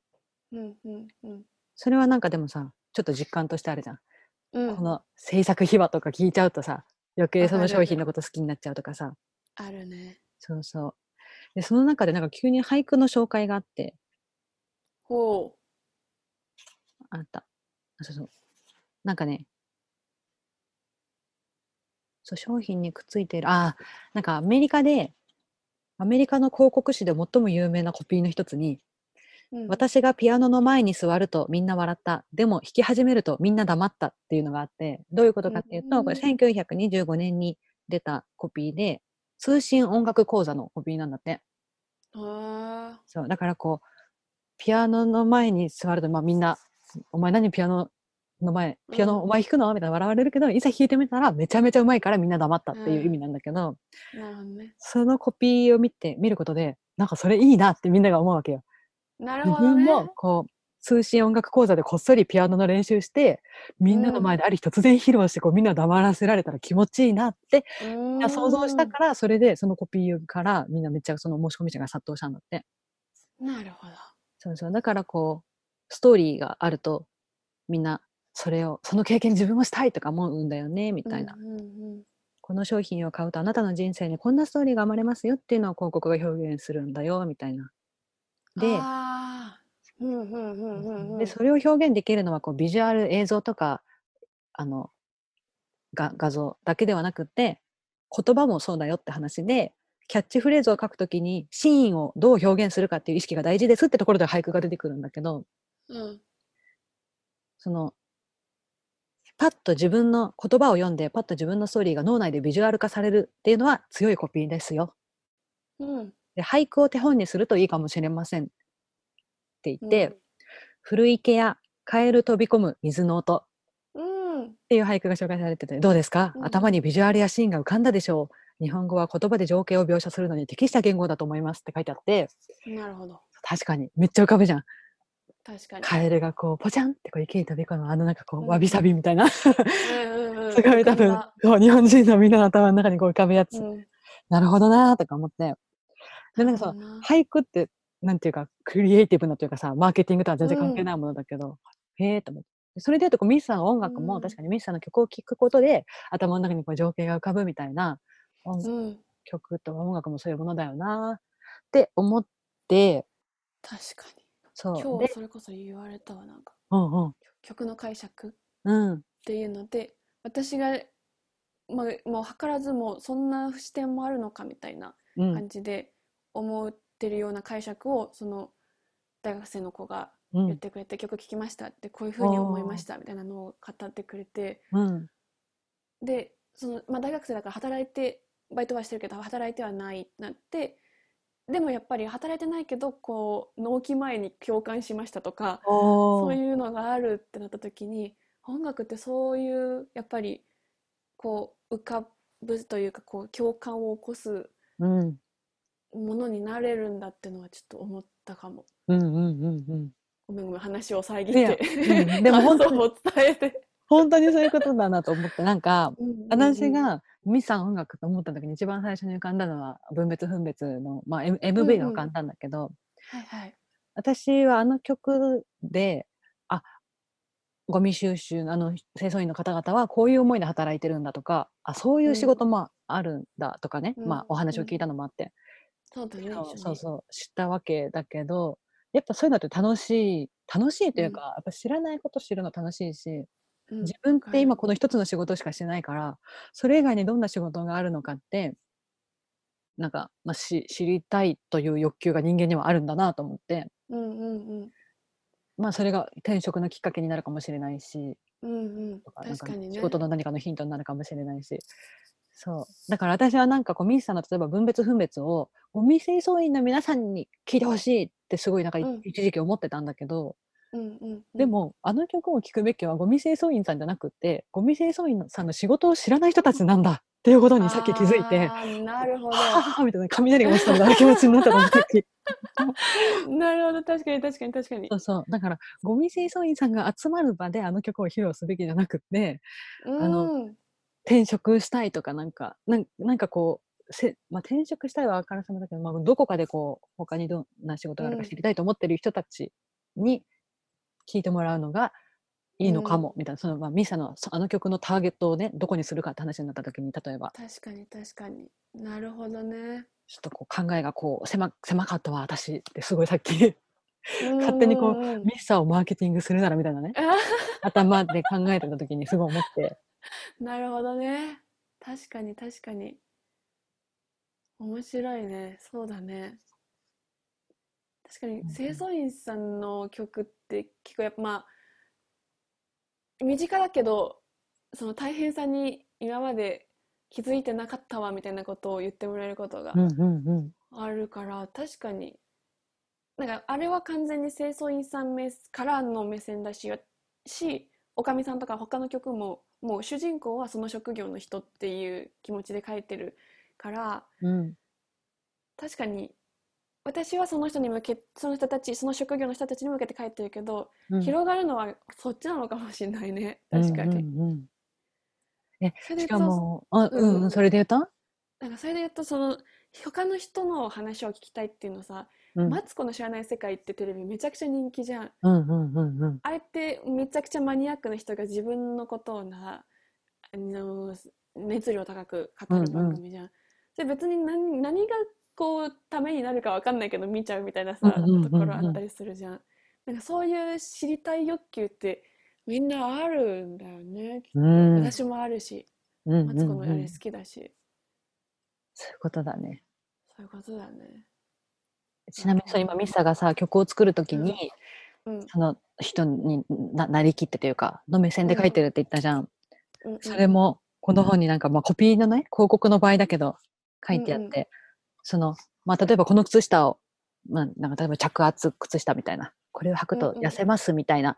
うんうんうん。それはなんかでもさ、ちょっと実感としてあるじゃん。うん。この制作秘話とか聞いちゃうとさ、余計その商品のこと好きになっちゃうとかさ、あるね。そうそう。で、その中でなんか急に俳句の紹介があって、ほあった。あそうそう。なんかね、そう、商品にくっついている。ああ、なんかアメリカで、アメリカの広告誌で最も有名なコピーの一つに、う、うん、私がピアノの前に座るとみんな笑った。でも弾き始めるとみんな黙ったっていうのがあって、どういうことかっていうと、これうん1925年に出たコピーで、通信音楽講座のコピーなんだって。あそう、だからこう、ピアノの前に座ると、まあみんな、お前何ピアノの前、ピアノうんお前弾くのみたいな笑われるけど、いざ弾いてみたらめちゃめちゃうまいからみんな黙ったっていう意味なんだけど、ーなるほどね。そのコピーを見て、見ることで、なんかそれいいなってみんなが思うわけよ。自なるほどね。分もこう、通信音楽講座でこっそりピアノの練習して、みんなの前であり突然披露して、こうみんな黙らせられたら気持ちいいなって、うみんな想像したから、それでそのコピーからみんなめっちゃその申し込み者が殺到したんだって。なるほどそうそう。だからこう、ストーリーがあると、みんな、それを、その経験自分もしたいとか思うんだよね、みたいな。うんうんうんこの商品を買うとあなたの人生にこんなストーリーが生まれますよっていうのを広告が表現するんだよ、みたいな。で、で、それを表現できるのはこうビジュアル映像とか、あの、が画像だけではなくって、言葉もそうだよって話で、キャッチフレーズを書くときにシーンをどう表現するかっていう意識が大事ですってところで俳句が出てくるんだけど、うん。その、パッと自分の言葉を読んで、パッと自分のストーリーが脳内でビジュアル化されるっていうのは強いコピーですよ。うん。で俳句を手本にするといいかもしれませんって言うんって、古池やカエル飛び込む水の音うん。っていう俳句が紹介されてて、どうですか、うん頭にビジュアルやシーンが浮かんだでしょう日本語は言葉で情景を描写するのに適した言語だと思いますって書いてあって、なるほど。確かにめっちゃ浮かぶじゃん。確かに。カエルがこう、ポチャンってこう池に飛び込む、あのなんかこう、うんわびさびみたいな。す。ごい多分う日本人のみんなの頭の中にこう浮かぶやつ。うん。なるほどなーとか思って。で、なんかその俳句って、なんていうか、クリエイティブなというかさ、マーケティングとは全然関係ないものだけど、へえと思って。それでいうとこう、ミスさんの音楽も、うん確かにミスさんの曲を聴くことで、頭の中にこう情景が浮かぶみたいな。曲とか音楽もそういうものだよなって思って、確かに。そう。今日で、それこそ言われたわ、なんか。うんうん。曲の解釈うん。っていうので私が、まあ、もう図らずもそんな視点もあるのかみたいなうん。感じで思ってるような解釈をその大学生の子がうん。言ってくれて、曲聴きましたってこういうふうに思いましたみたいなのを語ってくれてうん。でその、まあ、大学生だから働いてバイトはしてるけど働いてはないなってでもやっぱり働いてないけどこう納期前に共感しましたとか。そういうのがあるってなった時に音楽ってそういうやっぱりこう浮かぶというかこう共感を起こすうん。ものになれるんだってのはちょっと思ったかも。うんうんうんうん。ごめんごめん話を遮ってうんでも本当に伝えて。本当にそういうことだなと思って、なんか、うんうんうん私がミスさん音楽と思った時に一番最初に浮かんだのは分別分別の、まあ、M- MV が浮かんだんだけど、はいはい。私はあの曲であゴミ収集のあの清掃員の方々はこういう思いで働いてるんだとかあそういう仕事もあるんだとかね、うんまあ、お話を聞いたのもあって、そうだね。そう一緒に。そうそう知ったわけだけどやっぱそういうのって楽しい楽しいというか、やっぱ知らないこと知るの楽しいしうん自分って今この一つの仕事しかしてないからそれ以外にどんな仕事があるのかってなんか、まあ、し知りたいという欲求が人間にはあるんだなと思って。るうんうん。まあそれが転職のきっかけになるかもしれないしうんうん。確かにね。仕事の何かのヒントになるかもしれないし。そう。だから私はなんかこうミスさんの例えば分別分別をゴミ清掃員の皆さんに聞いてほしいってすごいなんかいうん。一時期思ってたんだけど、うんうんうんでもあの曲を聴くべきはゴミ清掃員さんじゃなくってゴミ清掃員さんの仕事を知らない人たちなんだっていうことにさっき気づいて。なるほど。はあみたいな雷が落ちたみたいな気持ちになったの なるほど確かに確かに確かにそ。うそうだからゴミ清掃員さんが集まる場であの曲を披露すべきじゃなくってあのうん転職したいとかなんかなんなんかこうせ、まあ、転職したいはあからさまだけど、まあ、どこかでこう他にどんな仕事があるかうん知りたいと思ってる人たちに聞いてもらうのがいいのかも、みたいなその、まあ、ミサのそあの曲のターゲットをねどこにするかって話になった時に例えば確かに確かになるほどね。ちょっとこう考えがこう狭狭かったわ私ってすごいさっき勝手にこうミスサーをマーケティングするならみたいなねあ 頭で考えてた時にすごい思ってなるほどね。確かに確かに。面白いね。そうだね。確かに清掃員さんの曲って結構やっぱまあ身近だけどその大変さに今まで気づいてなかったわみたいなことを言ってもらえることがあるから確かに。なんかあれは完全に清掃員さん目からの目線だししおかみさんとか他の曲ももう主人公はその職業の人っていう気持ちで書いてるからうん。確かに私はその人に向けその人たちその職業の人たちに向けて書いてるけど、うん。広がるのはそっちなのかもしれないね。確かに。うんうん。うんえしかもあうんうん。うんうんそれで言うとなんかそれで言うとその他の人の話を聞きたいっていうのさうん。マツコの知らない世界ってテレビめちゃくちゃ人気じゃん。うんうんうんうん。あれってめちゃくちゃマニアックな人が自分のことをなあの熱量高く語る番組じゃん。で別に何何がこうためになるかわかんないけど見ちゃうみたいなさうんうんうんうんところあったりするじゃん。なんかそういう知りたい欲求ってみんなあるんだよね。うん私もあるし、うんマツコのあれうんうん好きだし。そういうことだねそういうことだね。ちなみにそう今ミサがさ曲を作るときに、うん。その人にななりきってというかの目線で書いてるって言ったじゃん。うんうんそれもこの本になんかまあコピーのね広告の場合だけど書いてあって、うんうそのまあ例えばこの靴下を、まあ、なんか例えば着圧靴下みたいなこれを履くと痩せますみたいな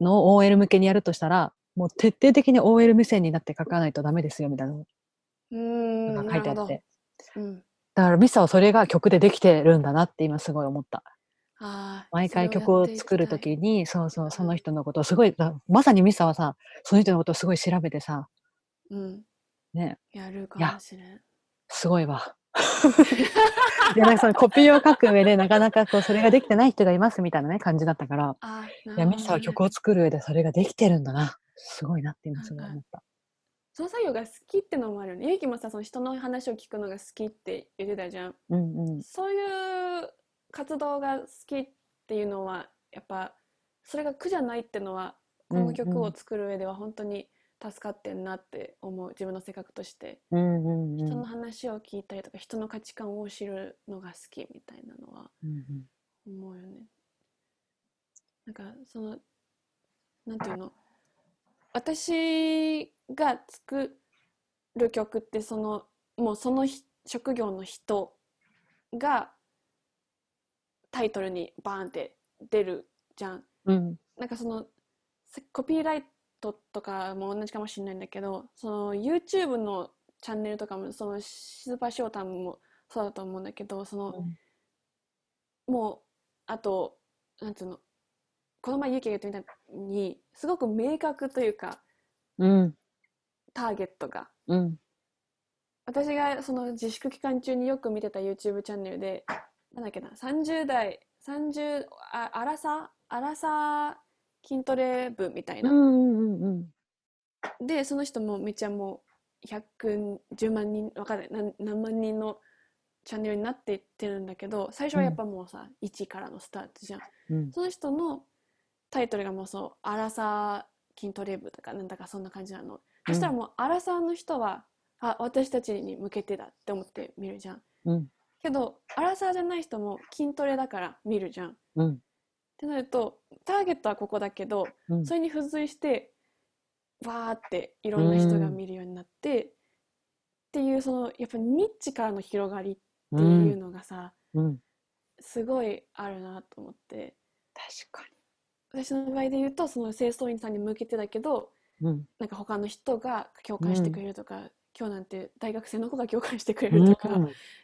のを OL 向けにやるとしたらもう徹底的に OL 目線になって書かないとダメですよみたいなの。が書いてあって。うん。だからミサはそれが曲でできてるんだなって今すごい思った。毎回曲を作るたいときに、そうそう、その人のことをすごい、だまさにミサはさ、その人のことをすごい調べてさ、うん。ね、やるかもしれん。すごいわ。いや、なんかそのコピーを書く上で、なかなかこう、それができてない人がいますみたいなね、感じだったから、あーいや、ミサは曲を作る上でそれができてるんだな。すごいなって今すごい思った。その作業が好きってのもあるよね。ゆうきもさ、その人の話を聞くのが好きって言ってたじゃん。うんうん。そういう活動が好きっていうのは、やっぱ、それが苦じゃないってのは、この曲を作る上では本当に助かってんなって思う。自分の性格として。うんうんうん。人の話を聞いたりとか、人の価値観を知るのが好きみたいなのはうん思うよね。なんかそのなんていうの？私が作る曲ってそのもうそのひ職業の人がタイトルにバーンって出るじゃん。うん。うんなんかそのせコピーライトとかも同じかもしれないんだけどその YouTube のチャンネルとかもそのスーパーショータンもそうだと思うんだけどその、もうあとなんつうのこの前ユキが言ってみたにすごく明確というかうん。ターゲットがうん。私がその自粛期間中によく見てた YouTube チャンネルでなんだっけな30代30あアラサアラサ筋トレ部みたいな、うんうんうん。でその人もめっちゃもう110万人わかんない。何何万人のチャンネルになっていってるんだけど最初はやっぱもうさ、1からのスタートじゃん。うん。その人のタイトルがもうそう「アラサー筋トレ部」とかなんだかそんな感じなの、そしたらもうアラサーの人はあ私たちに向けてだって思って見るじゃん。うん。けどアラサーじゃない人も筋トレだから見るじゃんっうん。てなるとターゲットはここだけどうん。それに付随してバーっていろんな人が見るようになって、っていうそのやっぱニッチからの広がりっていうのがさ、うん。すごいあるなと思って確か私の場合で言うとその清掃員さんに向けてだけどに。うん。なんか他の人が共感してくれるとか、今日なんて大学生の子が共感してくれるとか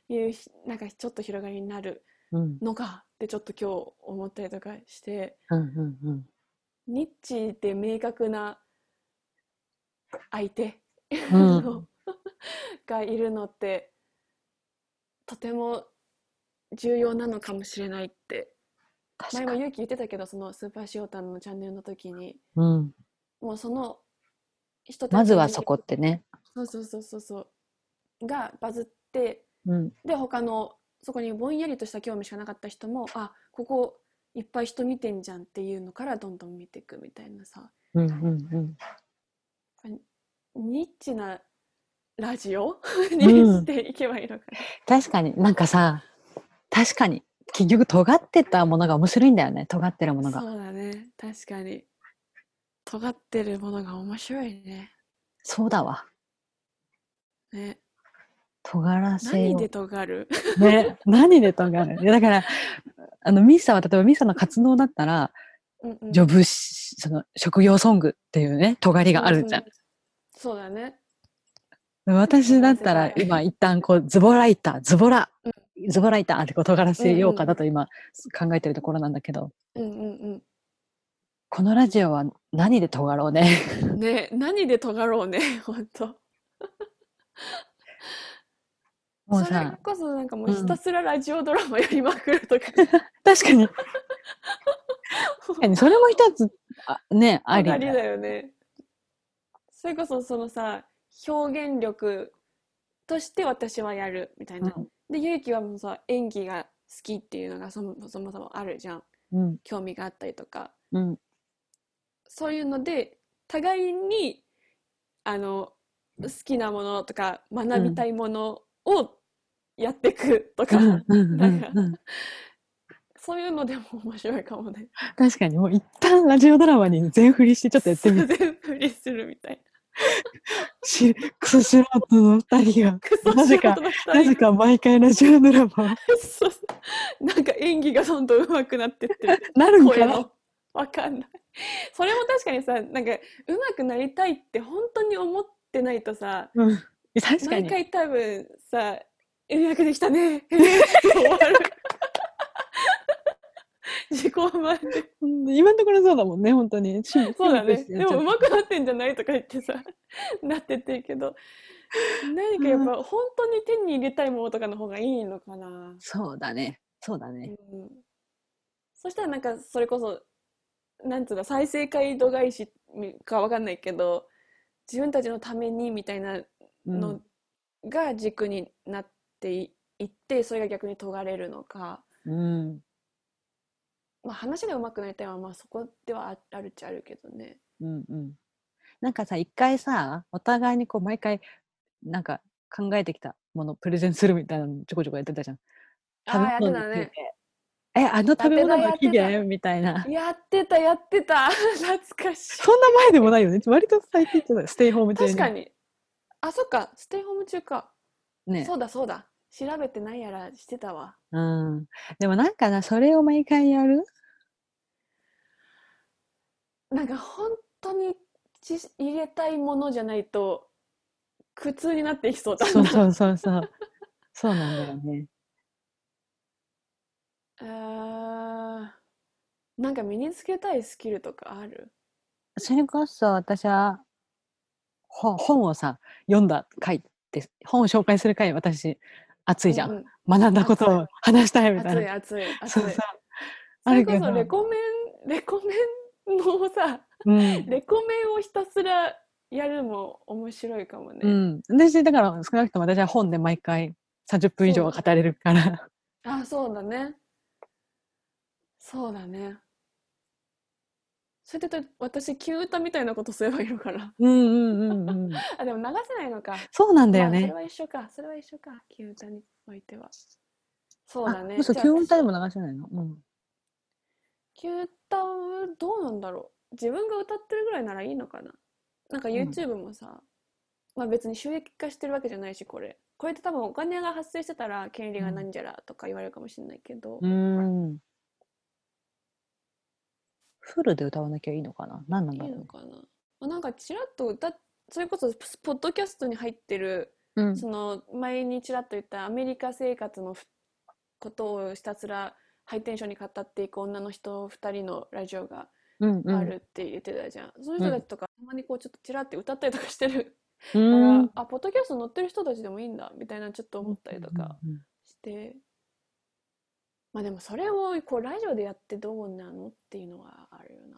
いうひなんかちょっと広がりになるうん。のかってちょっと今日思ったりとかしてうん。うん。うん。ニッチで明確な相手うん がいるのってとても重要なのかもしれないって。前も勇気言ってたけどそのスーパーシオタンのチャンネルの時にうん。もうその人たちまずはそこってね。そうそうそうそうそうがバズってうん。で他のそこにぼんやりとした興味しかなかった人もあここいっぱい人見てんじゃんっていうのからどんどん見ていくみたいなさ。うん。うん。うん。ニッチなラジオ？にしていけばいいのか確かに。なんかさ確かに。結局尖ってたものが面白いんだよね。尖ってるもな、のが。そうだね。確かに。尖ってるものが面白いね。そうだわ。ね尖らせ何よで尖る？うね何で尖る？いやだからあのミサは例えばミサの活動だったらうんうん。ジョブしその職業ソングっていうね尖りがあるじゃん。ううそうだね。私だったら今一旦こうズボライターズボラズボライターってこう尖らせようかなと今考えてるところなんだけど。うんうんこのラジオは何で尖ろうね？うんね何で尖ろうね本当もうさこそなんかもうひたすらラジオドラマやりまくるとか、確かに。確かにそれも一つあねありありだよね。それこそそのさ表現力として私はやるみたいな、うん。でゆうきはもうさ演技が好きっていうのがそもそもそもあるじゃん。うん。興味があったりとか。うん。そういうので互いにあの好きなものとか学びたいものをやってくとか、うんうんうんなんかうん。そういうのでも面白いかもね。確かにもう一旦ラジオドラマに全振りしてちょっとやってみて。全振りするみたいな。しクソ素人の二人が。なぜかか毎回ラジオドラマ。なんか演技がどんどん上手くなってってなるんかなわかんない。それも確かにさなんか上手くなりたいって本当に思ってないとさうん。確かに。毎回多分さ「ようやくできたね 」終わる。自己満で。うん今のところそうだもんね本当に。そうだね。でも上手くなってんじゃないとか言ってさ。なってってけど何かやっぱ本当に手に入れたいものとかの方がいいのかな。そうだね。そうだね。うん。そしたらなんかそれこそなんつうの再生回度返しかわかんないけど自分たちのためにみたいなうん。のが軸になっていいってそれが逆に尖れるのか、うん。まあ、話が上手くなりたいはまあそこではああるっちゃあるけどね。うんうん。なんかさ一回さお互いにこう毎回なんか考えてきたものプレゼンするみたいなのちょこちょこやってたじゃん。ああやってたね。物についてえあの食べ物の起源みたいな。やってたやってた。懐かしい。そんな前でもないよね。割と最近じゃない？ステイホーム中に。確かに。あそっか。ステイホーム中か。ね。そうだそうだ。調べてないやらしてたわ。うん。でもなんかなそれを毎回やる？なんか本当にち入れたいものじゃないと苦痛になっていきそうだそうそうそうそう。そうなんだよね。あーなんか身につけたいスキルとかある？それこそ私は本本をさ読んだ回って本を紹介する回私熱いじゃん、うんうん。学んだことを話したいみたいな。熱い熱い熱い。そうそれこそレコメンレコメンのさうん。レコメンをひたすらやるのも面白いかもね、うん、私だから少なくとも私は本で毎回30分以上は語れるから。あそうだね。そうだねそれで私旧歌みたいなことすればいいのかな。うんうんうんうん。あでも流せないのか。そうなんだよまあ、そねれは一緒か。それは一緒か。旧歌においては。そうあだね。嘘じゃあ基本歌でも流せないの？うん。旧歌どうなんだろう。自分が歌ってるぐらいならいいのかな。なんかん YouTube もさ、まあ別に収益化してるわけじゃないしこれ。これって多分お金が発生してたら権利がなんじゃらとか言われるかもしれないけど、うんフルで歌わなきゃいいのかな？何なんだいいのかな、まあ、なんかちらっと歌っそれこそポッドキャストに入ってるうん。その前にちらっと言ったアメリカ生活のふことをひたすらハイテンションに語っていく女の人2人のラジオがあるって言ってたじゃん、そういう人たちとかたまにこうちょっとちらって歌ったりとかしてる。うから、んあポッドキャスト乗ってる人たちでもいいんだみたいなちょっと思ったりとかうん。して、まあでもそれをこうラジオでやってどうなのっていうのはあるよな。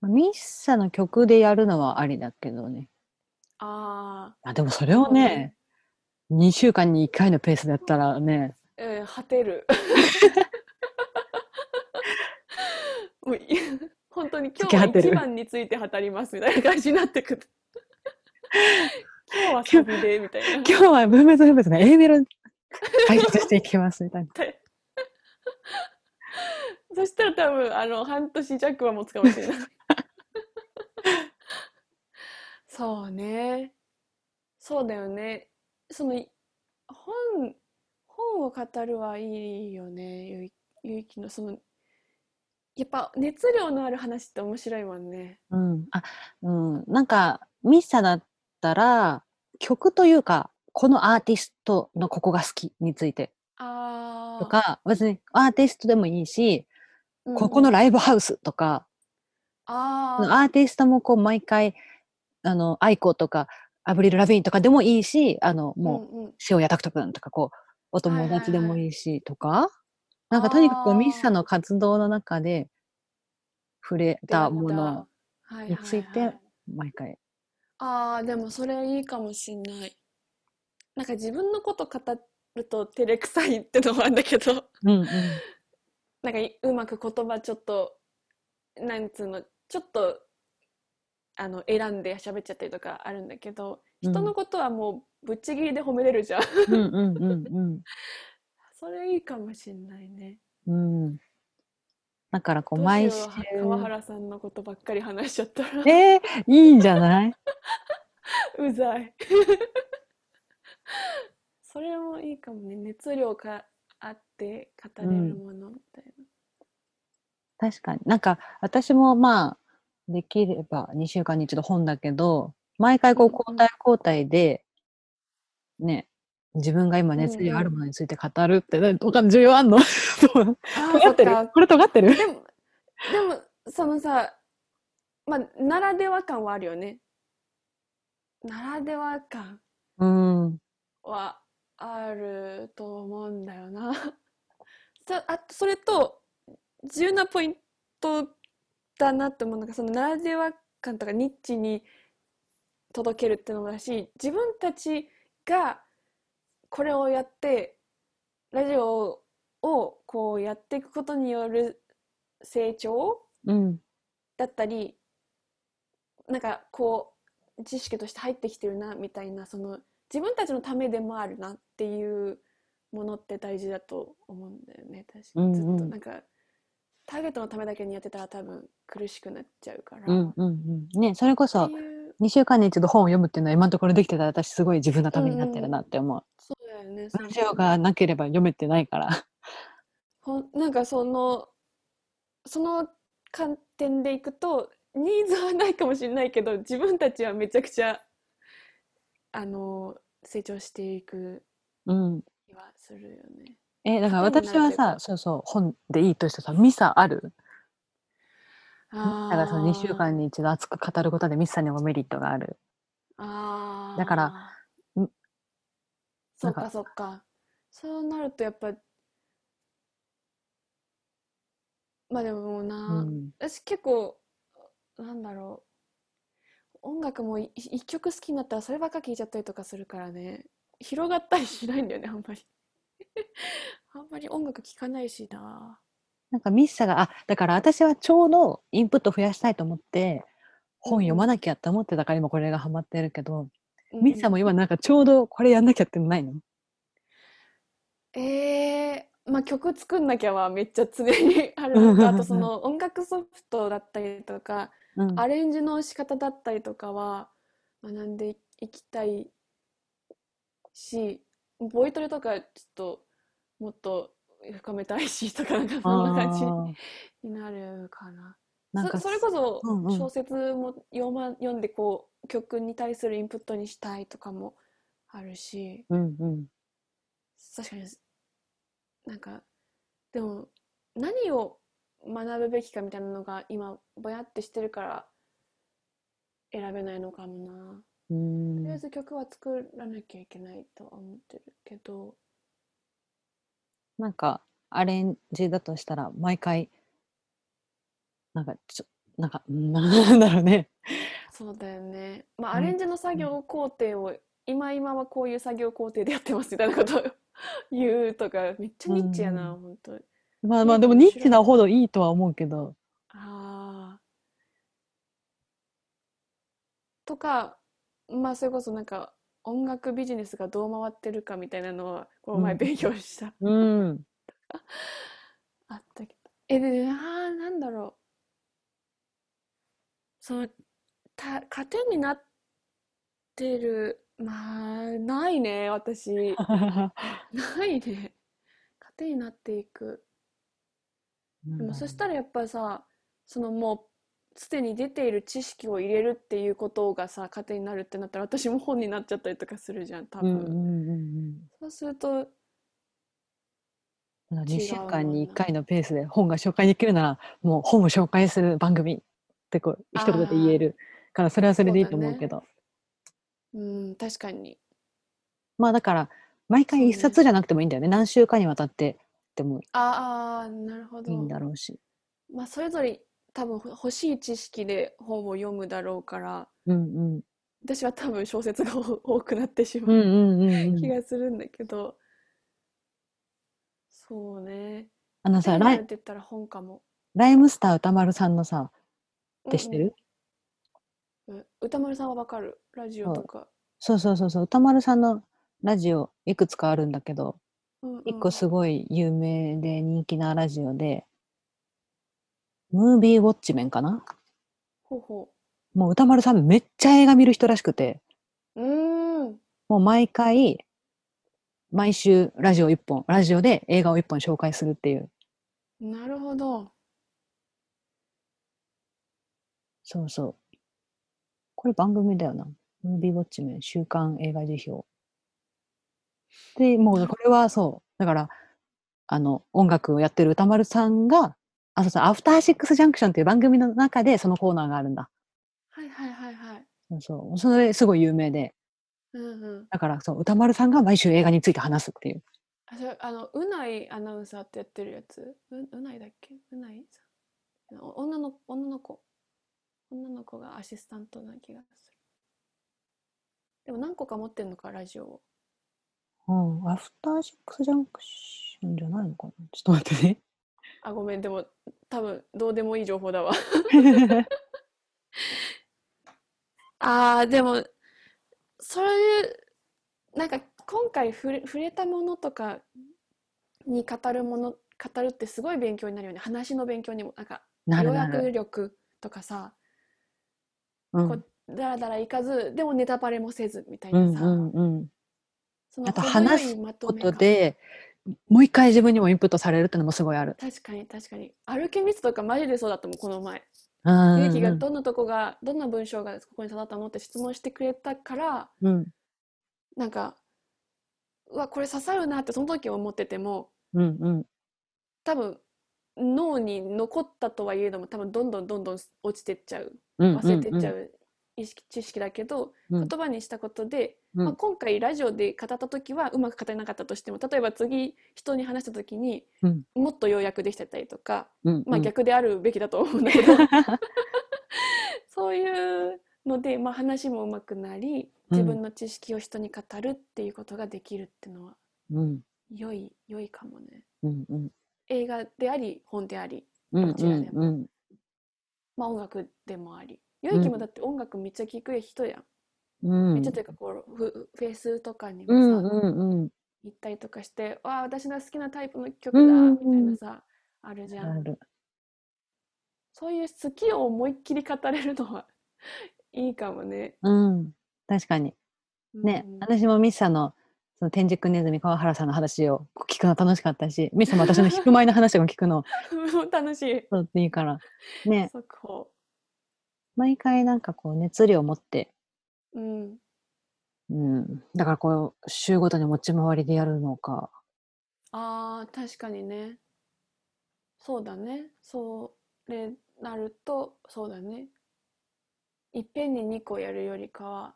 まあミッサの曲でやるのはありだけどね。ああでもそれをね2週間に1回のペースでやったらね。ー、えー果てる。もうい本当に今日は一番について語りますみたいな感じになってくる。今日はサビでみたいな。今日は分別分別の A メロ解説していきますみたいな そしたら多分あの半年弱は持つかもしれないそうね。そうだよね。そのい本本を語るはいいよねゆいゆいきの。そのやっぱ熱量のある話って面白いもんね。うん、あ、うん、なんかミッサだったら曲というかこのアーティストのここが好きについて。あとか別にアーティストでもいいし、ーここのライブハウスとか、アーティストもこう毎回あのアイコとかアブリル・ラビーンとかでもいいしあのもう、うん。うん塩谷拓人君とかこうお友はいはい達でもはいいいしとか、なんかとにかくミッサの活動の中で触れたものはいはいについてはい毎回。ああでもそれいいかもしんない。なんか自分のこと語ると照れくさいってのもあるんだけど。うんうんなんかいうまく言葉ちょっとなんつうのちょっとあの選んで喋っちゃったりとかあるんだけどうん人のことはもうぶっちぎりで褒めれるじゃん それいいかもしんないねうん。うん。だからこう毎週。川原さんのことばっかり話しちゃったらえー、いいんじゃない？うざい それもいいかもね熱量があって語れるものみたい確かに。なんか私もまあ、できれば2週間に一度本だけど、毎回こううんうん。交代交代で、ね、自分が今熱うんうん量あるものについて語るって、なわかん重要あんの？な尖あってるこれ尖ってる？でもでもそのさまあならでは感はあるよね。ならでは感うん。はあると思うんだよな。さあそれと重要なポイントだなって思うのがそのならでは感とかニッチに届けるってのもだし自分たちがこれをやってラジオをこうやっていくことによる成長うん。だったりなんかこう知識として入ってきてるなみたいなその自分たちのためでもあるなっていうものって大事だと思うんだよね確かにずっうんうんとなんかターゲットのためだけにやってたら多分苦しくなっちゃうから、うんうんうん。ね、それこそっていう2週間に一度本を読むっていうのは今のところできてたら私すごい自分のためになってるなって思う。そうだよねそうラジオがなければ読めてないから。ほんなんかそのその観点でいくとニーズはないかもしれないけど自分たちはめちゃくちゃあの成長していくうん。気はするよね。え、だから私はさ、そうそう、本でいいとしてさ、ミサある？あだからその2週間に一度熱く語ることでミスさんにもメリットがある。あーだからんそっかそっかそうなるとやっぱまあでもな、うん。私結構なんだろう音楽もい一曲好きになったらそればっか聴いちゃったりとかするからね。広がったりしないんだよねあんまり。あんまり音楽聴かないしな。なんかミッサが、あ、だから私はちょうどインプット増やしたいと思って、本読まなきゃって思ってたから今これがハマってるけど、うん。ミッサも今なんかちょうどこれやんなきゃってのないの？えー、まあ曲作んなきゃはめっちゃ常にあるのとあとその音楽ソフトだったりとかうん。アレンジの仕方だったりとかは学んでいきたいしボイトレとかちょっともっと深めたいしとかなんかそんな感じになるかな。なんかそそれこそ小説も読,、ま、読んでこう曲に対するインプットにしたいとかもあるしうんうん。確かになんかでも何を学ぶべきかみたいなのが今ぼやってしてるから選べないのかもな。とりあえず曲は作らなきゃいけないとは思ってるけど。なんかアレンジだとしたら毎回なんかちょなんかうん なんだろうね。そうだよね。まあうん。アレンジの作業工程を今今はこういう作業工程でやってますみたいなことを 言うとかめっちゃニッチやな、うん。本当にまあまあでもニッチなほどいいとは思うけど。あーとかまあそれこそなんか音楽ビジネスがどう回ってるかみたいなのはこの前うん。勉強した、うん。あったけど。えであーなんだろう。そのた糧になってる。まあないね私。ないね。糧になっていくでもそしたらやっぱさそのもうすでに出ている知識を入れるっていうことがさ糧になるってなったら私も本になっちゃったりとかするじゃん多分、うんうんうんそうするとうん。違う2週間にもん1回のペースで本が紹介できるならもう本を紹介する番組ってこう一言で言えるからそれはそれでいいと思うけど。うん確かに。まあだから毎回一そうね冊じゃなくてもいいんだよね。何週間にわたってでもああなるほど。いいんだろうし。まあそれぞれ多分ほ欲しい知識で本を読むだろうからうんうん。私は多分小説が多多くなってしまう気うん。がするんだけど、そうね。あのさライって言ったら本かも。ライムスター歌丸さんのさって知ってる、うんうん。歌丸さんはわかる？ラジオとか。そう。そうそうそう、歌丸さんのラジオいくつかあるんだけど、一個すごい有名で人気なラジオで、ムービーウォッチメンかな？ほうほもう歌丸さんめっちゃ映画見る人らしくて、う。ん。もう毎回、毎週ラジオ一本、ラジオで映画を一本紹介するっていう。なるほど。そうそう。これ番組だよな。ムービーウォッチメン、週刊映画辞表。で、もうこれはそう。だから、あの、音楽をやってる歌丸さんが、あ、そうそう、アフターシックスジャンクションっていう番組の中でそのコーナーがあるんだ。はいはいはいはい。そうそれすごい有名で。うんうん。だから、そう、歌丸さんが毎週映画について話すっていう。あ、それ、あの、うないアナウンサーってやってるやつ？う、うないだっけ？うないさん？お女の、女の子。女の子がアシスタントな気がする。でも何個か持ってんのか、ラジオを。うん。アフターシックスジャンクションじゃないのかな？ちょっと待ってね。あ、ごめん、でも、多分、どうでもいい情報だわ。ああ、でも、そういう、なんか今回触れ、触れたものとかに語るもの、語るってすごい勉強になるよね。話の勉強にも、なんか、要なるなる。約力とかさ、うんこうだらだらいかず、でもネタバレもせずみたいうんなさ、うんうん。そのあと話すこまとで、もう一回自分にもインプットされるってのもすごいある。確かに確かに。アルケミストとかマジでそうだったもん、この前。うんゆうきがどんなとこが、どんな文章がここに刺さったのって質問してくれたから、うんなんか、うわ、これ刺さるなってその時思ってても、うんうん多分脳に残ったとはいえども多分どんどんどんどん落ちてっちゃううん忘れてっちゃうんう意識知識だけど、うん。言葉にしたことで、うん。まあ、今回ラジオで語った時はうまく語れなかったとしても例えば次人に話した時にうん。もっと要約できてたりとか、うんまあ、逆であるべきだと思うんだけど、そういうので、まあ、話もうまくなり自分の知識を人に語るっていうことができるっていうのはうん。良い良いかもね。うんうん。映画であり本でありうんどちらでも。うん。まあ音楽でもあり。ゆいきもだって音楽めっちゃ聴く人やん。うんめっちゃというかこうフフェスとかにもうんさ、うんうん行ったりとかして、わあ私の好きなタイプの曲だうんみたいなさ、あるじゃん。あるそういう好きを思いっきり語れるのは いいかもね。うん確かにねうん私もミッサのその天竺ネズミ川原さんの話を聞くの楽しかったしミッサも私の弾く前の話を聞くの 楽しい。そういいからね速報。毎回なんかこう熱量を持ってうん。うんだからこう週ごとに持ち回りでやるのかああ、確かにね。そうだね。それなると、そうだね。いっぺんに2個やるよりかは、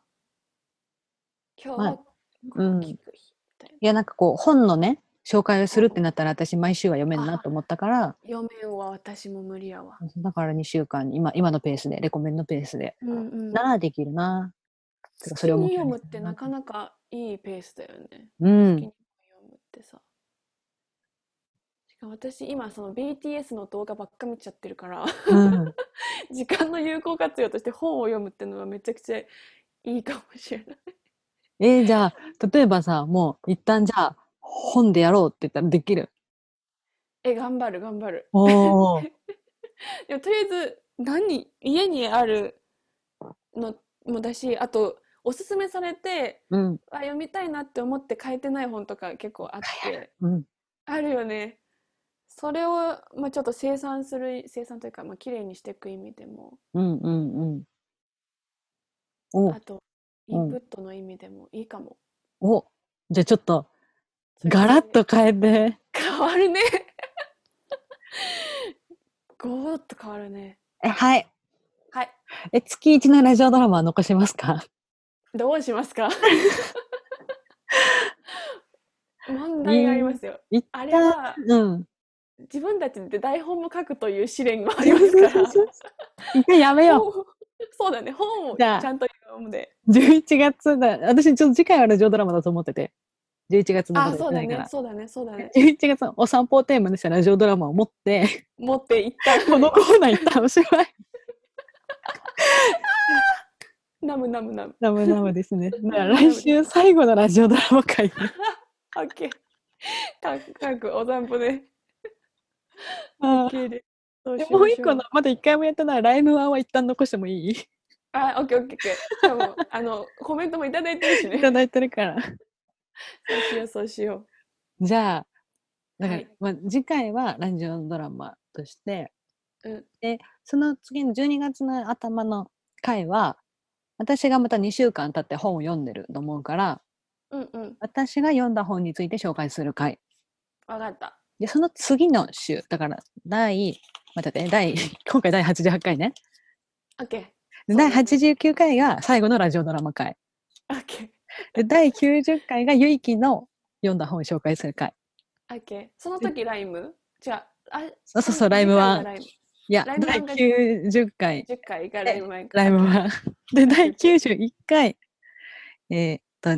今日まあはこううん聞く日みたいいやなんかこう本のね紹介をするってなったら私毎週は読めんなと思ったからな。読めんは私も無理やわ。だから2週間今今のペースでレコメンのペースでうんうん。ならできるなそれを読むってなかなかいいペースだよね。うん読むってさ。しかも私今その BTS の動画ばっか見ちゃってるから、うん 時間の有効活用として本を読むっていうのはめちゃくちゃいいかもしれない。えーじゃあ例えばさもう一旦じゃあ本でやろうって言ったらできる。え、頑張る頑張る。でもとりあえず何家にあるのもだしあとおすすめされてうん。あ読みたいなって思って書いてない本とか結構あって。うん。あるよね。それを、まあ、ちょっと生産する生産というか、まあ綺麗にしていく意味でも。うんうんうん。お。あとインプットの意味でもいいかも、お。じゃあちょっとガラッと変えて。変わるね。ゴーッと変わるね。えはい。はい。え月一のラジオドラマは残しますか？どうしますか？問題がありますよ。一あれ旦はうん。自分たちで台本も書くという試練もありますから。一旦やめよ本をそうだね。本をちじゃんと読むで。う11月だ。私ちょっと次回はラジオドラマだと思ってて11月のあことそうだねそうだねそうだね 11月のお散歩をテーマにしたラジオドラマを持って持っていったこのコーナー一旦おしまいナムナムナム。ナムナムですね。来週最後のラジオドラマ会。オッケー。かく、かく、お散歩で。あオッケーで。そうでもう一個の、まだ一回もやったなら、ライムワンは一旦残してもいい？いあ、オッケーオッケーオッケー。しかも、あの、コメントもいただいてるしね。ただいてるから。そうしよう、そうしよじゃあ、だから、はいまあ、次回はラジオドラマとして、うんで、その次の12月の頭の回は、私がまた2週間経って本を読んでると思うから、う。うんうん。私が読んだ本について紹介する回。わかった。で、その次の週、だから、第、待って待って、第、今回第88回ね。オッケー。でそう第だね89回が最後のラジオドラマ回。オッケー。で第90回がゆいきの読んだ本を紹介する回。オッケー。その時ライム？違う。あ、そうそうそうライムはいや、第ライブ版が90回、10回がライム前ライブは。で、第91回、えーっと、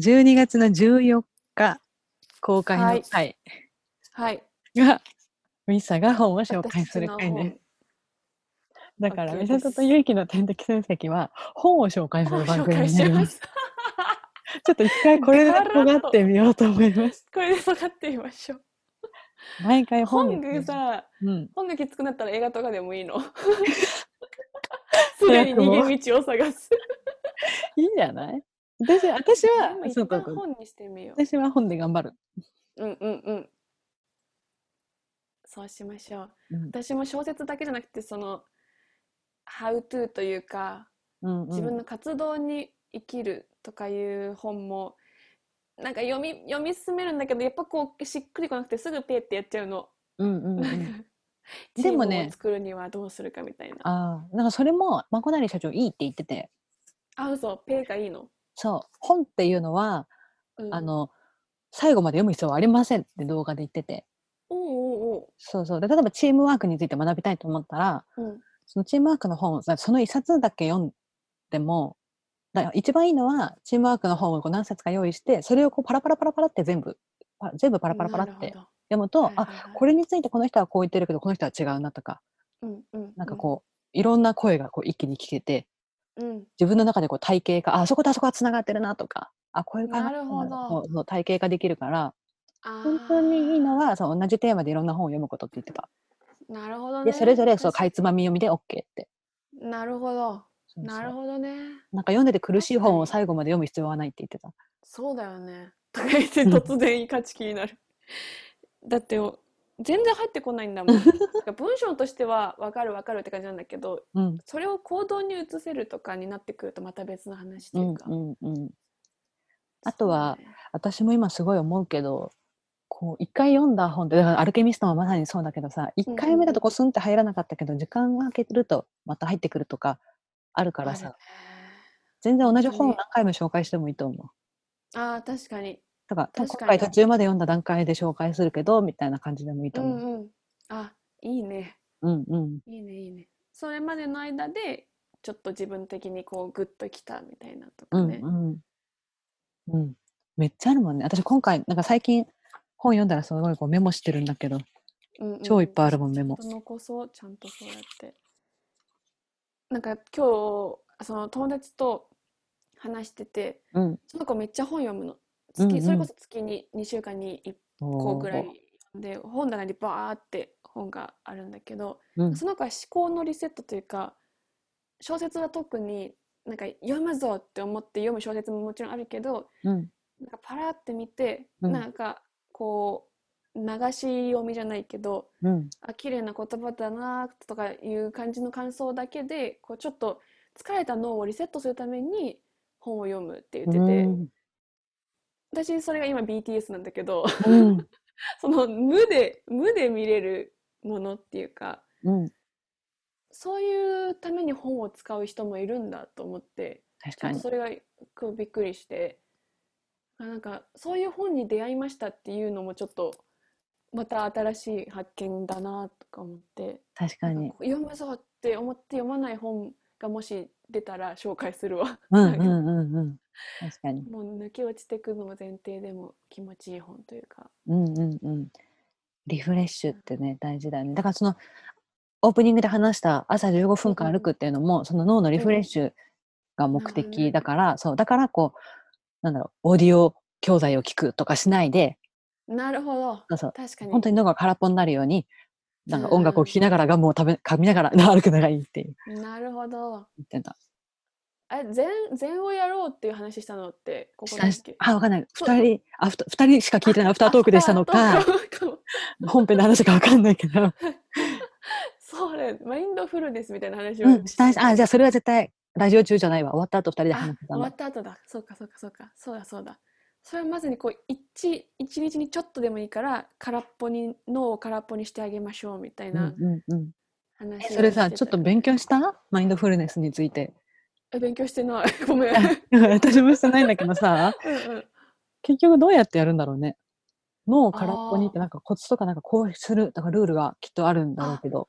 12月の14日公開の回はい。が、ミサが本を紹介する回ね。だから、サトとゆいきの天敵戦績は本を紹介する番組になります。ちょっと一回これで尖ってみようと思います。これで分かってみましょう。毎回本がさ、うん。本がきつくなったら映画とかでもいいの。すぐに逃げ道を探す。いいんじゃない？私私では本にしてみよ私は本で頑張る。う。うんうんうん。そうしましょう。うん私も小説だけじゃなくて、その、How to というか、うんうん自分の活動に生きるとかいう本もなんか読み読み進めるんだけどやっぱこうしっくりこなくてすぐペーってやっちゃうの。うんうん でもねを作るにはどうするかみたいな。ああ、なんかそれも、まこなり社長いいって言ってて、あ、嘘、ペーがいいの？そう、本っていうのは、うんあ、の、最後まで読む必要はありませんって動画で言ってて、おうおうそうそう。で、例えばチームワークについて学びたいと思ったら。うん。そのチームワークの本その一冊だけ読んでも、だ一番いいのは、チームワークの本をこう何冊か用意して、それをこうパラパラパラパラって全部、パ全部パラパラパラって読むと、あ、はいこれについてこの人はこう言ってるけど、この人は違うなとか、うんうん。なんかこう、いろんな声がこう一気に聞けて、うん。うん。自分の中でこう体系化、あ、あそことあそこはつながってるなとか、あ、こういう考えなるほどそうそう体系化できるから、あ本当にいいのは。は、そう同じテーマでいろんな本を読むことって言ってた。なるほどね。で、それぞれそう確かいつまみ読みで OK って。なるほど。そうそうなるほどね。なんか読んでて苦しい本を最後まで読む必要はないって言ってた。そうだよね。とか言って突然勝ち気になる。だってお全然入ってこないんだもん。文章としては分かる分かるって感じなんだけど、うん。それを行動に移せるとかになってくるとまた別の話とういうんか。うんうん。あとはね私も今すごい思うけど、こう、一回読んだ本って、だからアルケミストもまさにそうだけどさ、一うん回目だとこうスンって入らなかったけど、時間が空けてるとまた入ってくるとかあるからさ全然同じ本を何回も紹介してもいいと思う。ああ、確かに。だから、今回途中まで読んだ段階で紹介するけど、みたいな感じでもいいとう思う。んうん。あ、いいね。うんうん。いいね、いいね。それまでの間で、ちょっと自分的にこうグッときたみたいなとうんかね。うん。うん。めっちゃあるもんね。私今回、なんか最近本読んだらすごいこうメモしてるんだけど、うんうん超いっぱいあるもん、メモ残そう、ちゃんとそうやって。なんか今日、その友達と話してて、うん。その子めっちゃ本読むの。月、うんうんそれこそ月に2週間に1個おぐらいーで、本棚にバーって本があるんだけど、うん。その子は思考のリセットというか、小説は特になんか読むぞって思って読む小説ももちろんあるけど、うん。なんかパラって見て、うんなんかこう流し読みじゃないけど、うん。あ綺麗な言葉だなとかいう感じの感想だけでこうちょっと疲れた脳をリセットするために本を読むって言ってて、うん私それが今 BTS なんだけどうん。その無で無で見れるものっていうかうん。そういうために本を使う人もいるんだと思って確かに。それがこうびっくりしてあなんかそういう本に出会いましたっていうのもちょっとまた新しい発見だなとか思って。確かに。読むぞって思って読まない本がもし出たら紹介するわ。うんうんうんうん。確かに。もう抜け落ちてくのも前提でも気持ちいい本というか。うんうんうん。リフレッシュってね、大事だよね。だからその、オープニングで話した朝15分間歩くっていうのも、その脳のリフレッシュが目的だから、そう、だからこう、なんだろう、オーディオ教材を聞くとかしないで、なるほど。そうそう、確かに。本当に喉が空っぽになるように、なんか音楽を聴きながらガムを食べ、噛みながら 歩くのがいいっていうなるほど。言ってた。え、禅、禅をやろうっていう話したのって、ここしたしだっけあ、わかんない。そう二人、アフ人しか聞いてないアフタートークでしたのか本編の話かわかんないけど。そうね、マインドフルネスみたいな話をうん、したい。あ、じゃああそれは絶対、ラジオ中じゃないわ。終わった後二人であ話してたの終わ。った後だ。そうかそうかそうか。そうだそうだ。それはまずにこう一一日にちょっとでもいいから空っぽに脳を空っぽにしてあげましょうみたいうんなうんうん。話それさ、ちょったと勉強した？マインドフルネスについて。え勉強してない。ごめん。うん私もしてないんだけどさ、うん。結局どうやってやるんだろうね。脳を空っぽにってなんかコツとかなんかこうするとかルールがきっとあるんだろうけど。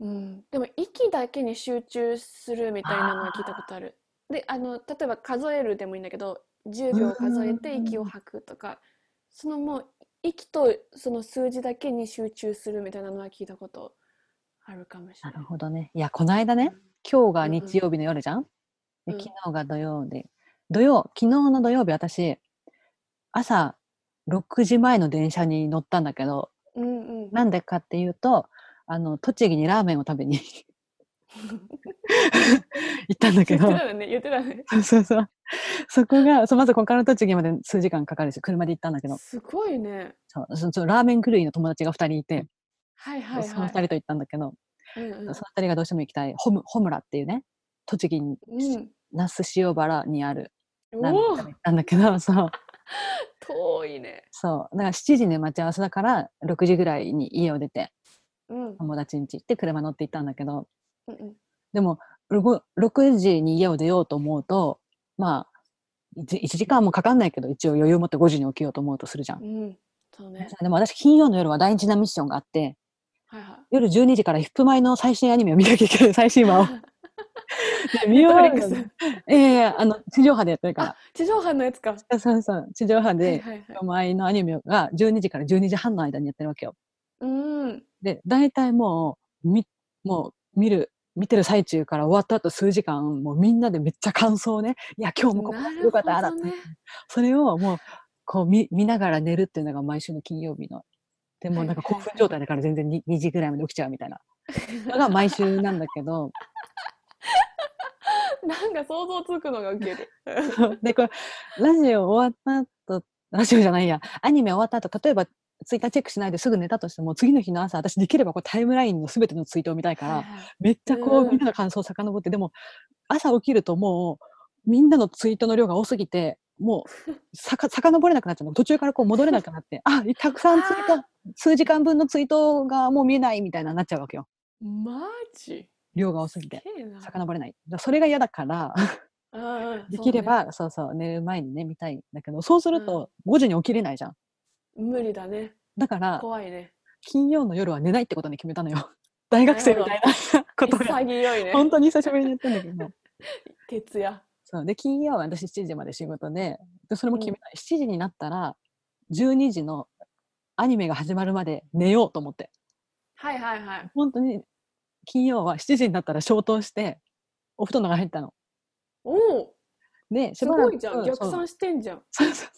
うん、でも息だけに集中するみたいなのは聞いたことある。で、あの、例えば数えるでもいいんだけど、10秒数えて息を吐くとか、そのもう息とその数字だけに集中するみたいなのは聞いたことあるかもしれない。なるほどね。いや、この間ね、今日が日曜日の夜じゃん、でうん昨日が土曜で、土曜、昨日の土曜日私、朝6時前の電車に乗ったんだけど、うんうん。なんでかっていうと、あの、栃木にラーメンを食べに 行ったんだけど言って、たよね、言ってたね。そうそうそう。そこが、そうまずここから栃木まで数時間かかるし、車で行ったんだけど、すごいね。そうそそラーメン狂いの友達が2人いて、はいはいその2はい。人と行ったんだけど、うんうんその2人がどうしても行きたい、ホム、ホムラっていうね、栃木に、うん。那須塩原にあるラーメンおお屋に行ったんだけど、そう、遠いね。そう。だから7時に待ち合わせだから、6時ぐらいに家を出て、うん。友達ん家行って車乗って行ったんだけど、うんうんでも、6 6時に家を出ようと思うと、まあ、1, 時間もかかんないけど、一応余裕を持って5時に起きようと思うとするじゃん。うん。そうね。でも私、金曜の夜は大事なミッションがあって、はいはい。夜12時からヒップマイの最新アニメを見なきゃいけない、最新話を。で見終わるええあの、地上波でやってるか地上波のやつか。ら。そうそう、地上波はいで、はいはいヒップマイのアニメが12時から12時半の間にやってるわけよ。うん。で、大体もう、み、もう、見る、見てる最中から終わった後数時間、もうみんなでめっちゃ感想をね、いや、今日もここよかった、あらね。それをもう、こう見、見ながら寝るっていうのが毎週の金曜日の。でもなんか興奮状態だから全然 2, 2 時ぐらいまで起きちゃうみたいな。のが毎週なんだけど、なんか想像つくのがウケる。で、これ、ラジオ終わった後、ラジオじゃないや、アニメ終わった後、例えばツイッターチェックしないですぐ寝たとしても、次の日の朝、私できればこうタイムラインのすべてのツイートを見たいから、めっちゃこう、うんみんなの感想を遡って、でも、朝起きるともう、みんなのツイートの量が多すぎて、もう、さか、遡れなくなっちゃうの。途中からこう戻れなくなって、あ、たくさんツイート、数時間分のツイートがもう見えないみたいななっちゃうわけよ。マジ？量が多すぎて。遡れない。それが嫌だから、うんできれば、そうそう、寝る前にね、見たいんだけど、そうすると5時に起きれないじゃん。無理だね。だから、怖いね。金曜の夜は寝ないってことに決めたのよ。大学生みたいな ことが、潔いね。本当に久しぶりにやったんだけど。徹夜。そうで金曜は私7時まで仕事ででそれも決めた、7時になったら12時のアニメが始まるまで寝ようと思ってはいはいはい。本当に金曜は7時になったら消灯してお布団の中入ったのおおでしばらくすごいじゃん。逆算してんじゃん。そうそう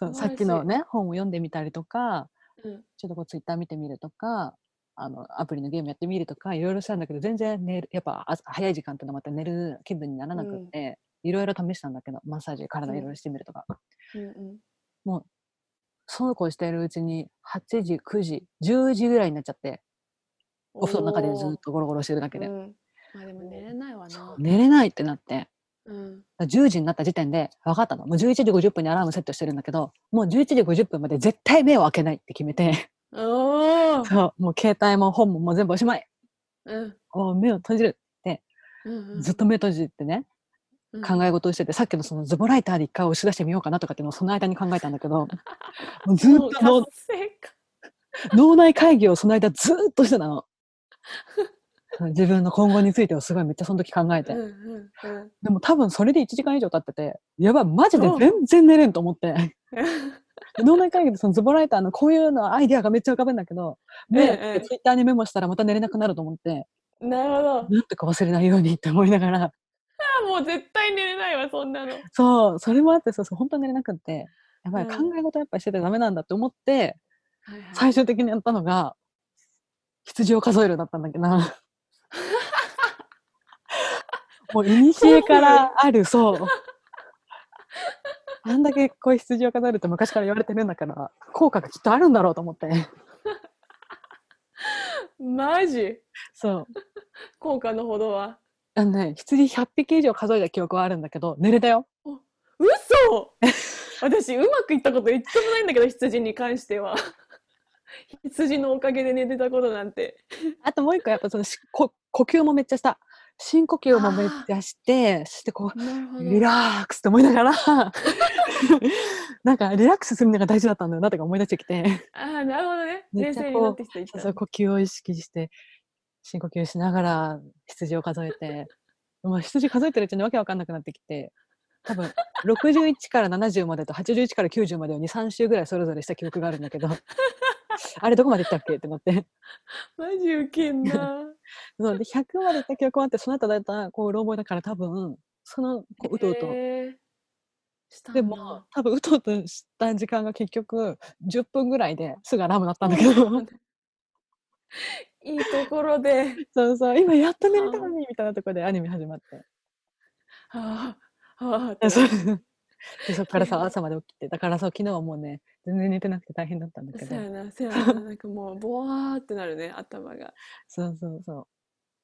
そうさっきのね本を読んでみたりとかうん。ちょっとこうツイッター見てみるとかあのアプリのゲームやってみるとかいろいろしたんだけど全然寝るやっぱ朝早い時間ってのはまた寝る気分にならなくって、いろいろ試したんだけどマッサージ体いろいろしてみるとか、うんうん。そうこうしているうちに8時9時10時ぐらいになっちゃってお布団の中でずっとゴロゴロしてるだけで、うん。まあでも寝れないわな。寝れないってなってうん。だから10時になった時点で分かったのもう11時50分にアラームセットしてるんだけどもう11時50分まで絶対目を開けないって決めておお。そうもう携帯も本ももう全部おしまいうん。もう目を閉じるうんうん。ずっと目閉じてね、うん考え事をしててさっきのそのズボライターで一回押し出してみようかなとかっていうのをその間に考えたんだけど もうずっもうと脳内会議をその間ずーっとしてたの。自分の今後についてをすごいめっちゃその時考えて。うんうんうん。でも多分それで1時間以上経ってて、やばい、マジでうん全然寝れんと思って。脳内会議でそのズボライターのこういうのアイディアがめっちゃ浮かぶんだけど、目ええツイッターにメモしたらまた寝れなくなると思って、なるほど。なんとか忘れないようにって思いながら、もう絶対寝れないわ、そんなの。そう、それもあってそうそう、本当に寝れなくって、やっぱりうん考え事やっぱりしててダメなんだって思って、はいはい最終的にやったのが、羊を数えるだったんだけどな。もう、いにしえからある、そう。あんだけこう羊を数えるって昔から言われてるんだから、効果がきっとあるんだろうと思って。マジ？そう。効果のほどは？あのね、羊100匹以上数えた記憶はあるんだけど、寝れたよ。嘘 私、うまくいったこと一つもないんだけど、羊に関しては。羊のおかげで寝てたことなんて。あともう一個やっぱそのし こ呼吸もめっちゃした。深呼吸もめっちゃして、そしてこう。リラックスって思いながら、なんかリラックスするのが大事だったんだよなとか思い出してきて、ああ、なるほどね。冷静になってきた。一旦そう呼吸を意識して、深呼吸しながら羊を数えて、もう羊数えてるうちにわけわかんなくなってきて、多分61から70までと81から90までを2、3週ぐらいそれぞれした記憶があるんだけど、あれどこまで行ったっけ？ってなって。マジウケんな。そうで100まで行った記憶もあって、その後だいたいこう、うろ覚えだから多分、その、こう、うとうと。でも、多分うとうとした時間が結局、10分ぐらいですぐアラーム鳴ったんだけど、いいところで、そうそう、今やっと寝れたのに、みたいなところでアニメ始まって。はあ、はあってでそっからさ、朝まで起きて、だからさ、昨日はもうね、全然寝てなくて大変だったんだけど、そうやな、そうやな、なんかもう、ボワーってなるね、頭が。そうそうそう。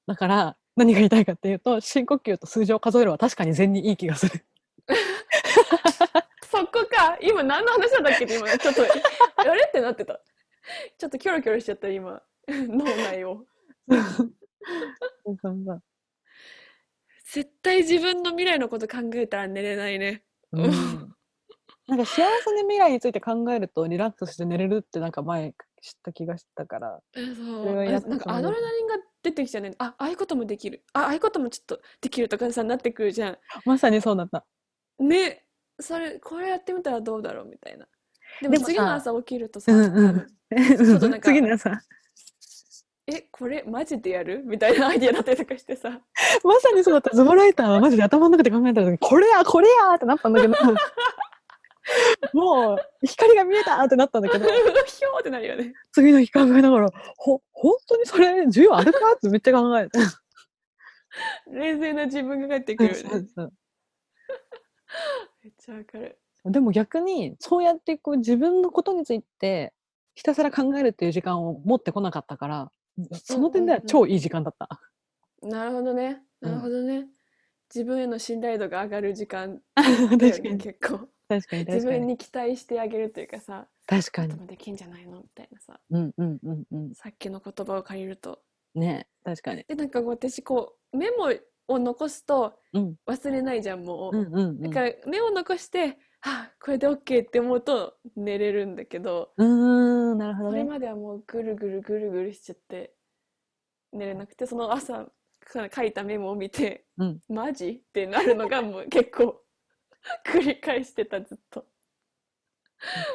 だから、何が言いたいかっていうと、深呼吸と数字を数えるは確かに禅にいい気がする。そこか今何の話だったっけって今、ちょっと、あれってなってた。ちょっとキョロキョロしちゃった、今。脳内を。絶対自分の未来のこと考えたら寝れないね。うん なんか幸せな未来について考えるとリラックスして寝れるってなんか前知った気がしたから。えそう。なんかアドレナリンが出てきちゃうね。あ、ああいうこともできる。あ、ああいうこともちょっとできるとかさ、なってくるじゃん。まさにそうだった。ね、それ、これやってみたらどうだろうみたいな。でも次の朝起きるとさ、うんうん多分ちょっとなんか 次の朝、え、これマジでやる？みたいなアイディアだったりとかしてさ。まさにそうだった。ズボライターはマジで頭の中で考えた時に、これやこれやってなったんだけど、もう光が見えたってなったんだけど、ひょーってなるよね。次の日考えながら、ほ、本当にそれ需要あるか？ってめっちゃ考えて。冷静な自分が帰ってくるよね。めっちゃわかる。でも逆に、そうやってこう自分のことについて、ひたすら考えるっていう時間を持ってこなかったから、その点では超いい時間だった。なるほどね。うんなるほどね。自分への信頼度が上がる時間ね、かに、結構。確かに、自確かに。分に期待してあげるというかさ、確かにできんじゃないのみたいなさ、うんうんうんうん。さっきの言葉を借りると。ね確かに。で、なんか私、こう、メモを残すとうん忘れないじゃん、もう。うんうんうん。だから、メモ残して、あ、これで OK って思うと寝れるんだけど、うーん、なるほどね。それまではもうぐるぐるぐるぐるしちゃって寝れなくてその朝か書いたメモを見て、うんマジ？ってなるのがもう結構 繰り返してたずっと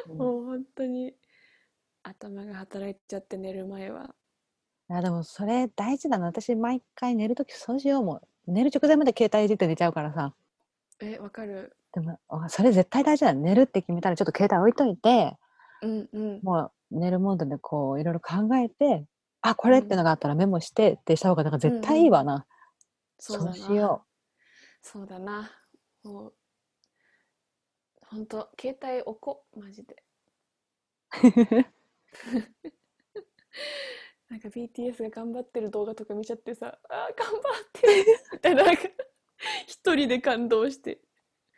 うんもう本当に頭が働いちゃって寝る前はあでもそれ大事だな。私毎回寝るときそうしようもん。寝る直前まで携帯いじって寝ちゃうからさ。えわかるでもあそれ絶対大事だ。寝るって決めたらちょっと携帯置いといて、うんうん。もう寝るモードでこういろいろ考えて、あ、これってのがあったらメモしてってした方がなんか絶対いいわな。そうだな。しよそうだな。もう本当携帯置こうマジで。なんか BTS が頑張ってる動画とか見ちゃってさ、あー頑張ってる。みたいな、なんか一人で感動して。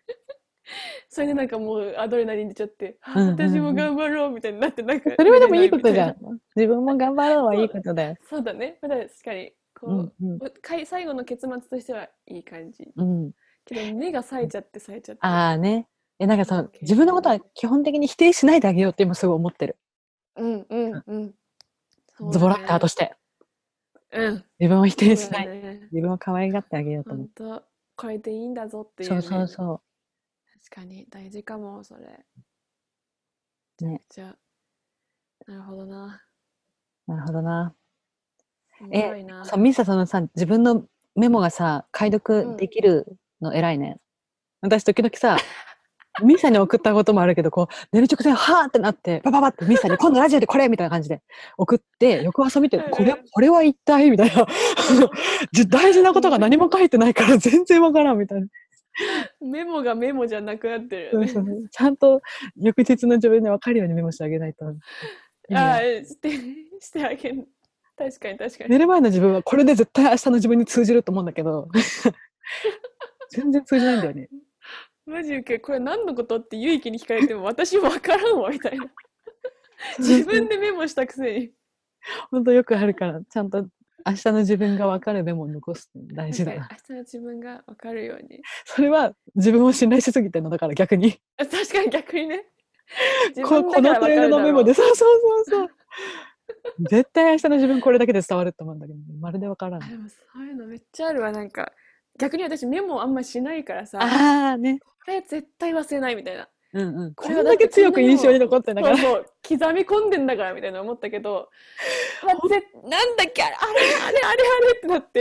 それでなんかもうアドレナリン出ちゃって、うんうんうん私も頑張ろうみたいになって、なんか。それはでもいいことじゃん。自分も頑張ろうはいいことだよ。な。そうだね。まだ確かに、こうんう、うんかい最後の結末としてはいい感じ。うん。けど目が冴えちゃって冴えちゃって。ああね。え、なんかそうんう、自分のことは基本的に否定しないであげようって今すごい思ってる。うんうんうん。そうだねズボラッターとして。うん。自分を否定しない。だね。自分を可愛がってあげようと思本当これでいいんだぞってう。いう、ね。そうそうそ確かに大事かもそれう。ね。じゃあなるほどななるほどな。おもろいなさ、ミサそのさ、自分のメモがさ、解読できるの偉いね。私時々さ、ミサに送ったこともあるけど、こう、寝る直前、はーってなって、パパパってミサに、今度ラジオでこれみたいな感じで送って、翌朝見て、これ、これは一体？みたいな。じ大事なことが何も書いてないから全然わからんみたいな。メモがメモじゃなくなってるよね。そうそうそうちゃんと翌日の自分で分かるようにメモしてあげないと。ああしてしてあげる。確かに確かに。寝る前の自分はこれで絶対明日の自分に通じると思うんだけど、全然通じないんだよね。マジ受けこれ何のことってゆいきに聞かれても私もわからんわみたいな。自分でメモしたくせに。本当よくあるから、ちゃんと明日の自分が分かるメモを残すの大事だな。明日の自分がわかるように。それは自分を信頼しすぎてるのだから逆に。あ 確かに逆にね。自ここの分だからわか程度のメモでそうそうそうそう。絶対明日の自分これだけで伝わると思うんだけど、まるで分からんあ。でもそういうのめっちゃあるわなんか逆に私メモあんましないからさああね。これ絶対忘れないみたいなうんうん。ここれはだけ強く印象に残ってんだから。刻み込んでんだからみたいな思ったけど、まあ、ぜなんだっけあれあれあれあれあれってなって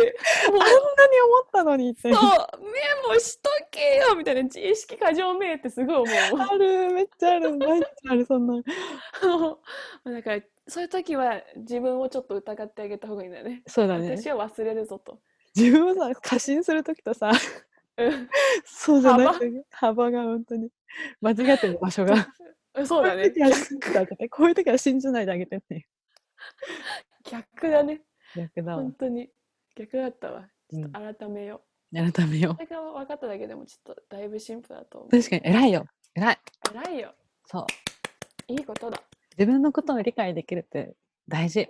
もう あんなに思ったのにって。そうメモしとけよみたいな自意識過剰めいってすごい思うある、めっちゃある。毎日ある、そんな。だからそういう時は自分をちょっと疑ってあげた方がいいんだよねそうだね。私は忘れるぞと、自分をさ、過信するときとさ、うんそうじゃない幅が本当に 間違ってる場所が。そうだねこういう時は信じてあげて、こういう時は信じないであげて って。逆だね逆だわ本。当に逆だったわちょっうんと改めよう、改めよそれが分かっただけでもちょっとだいぶ進歩だと思う。う確かに、偉いよ。偉い。偉いよそう。いいことだ自分のことを理解できるって大事。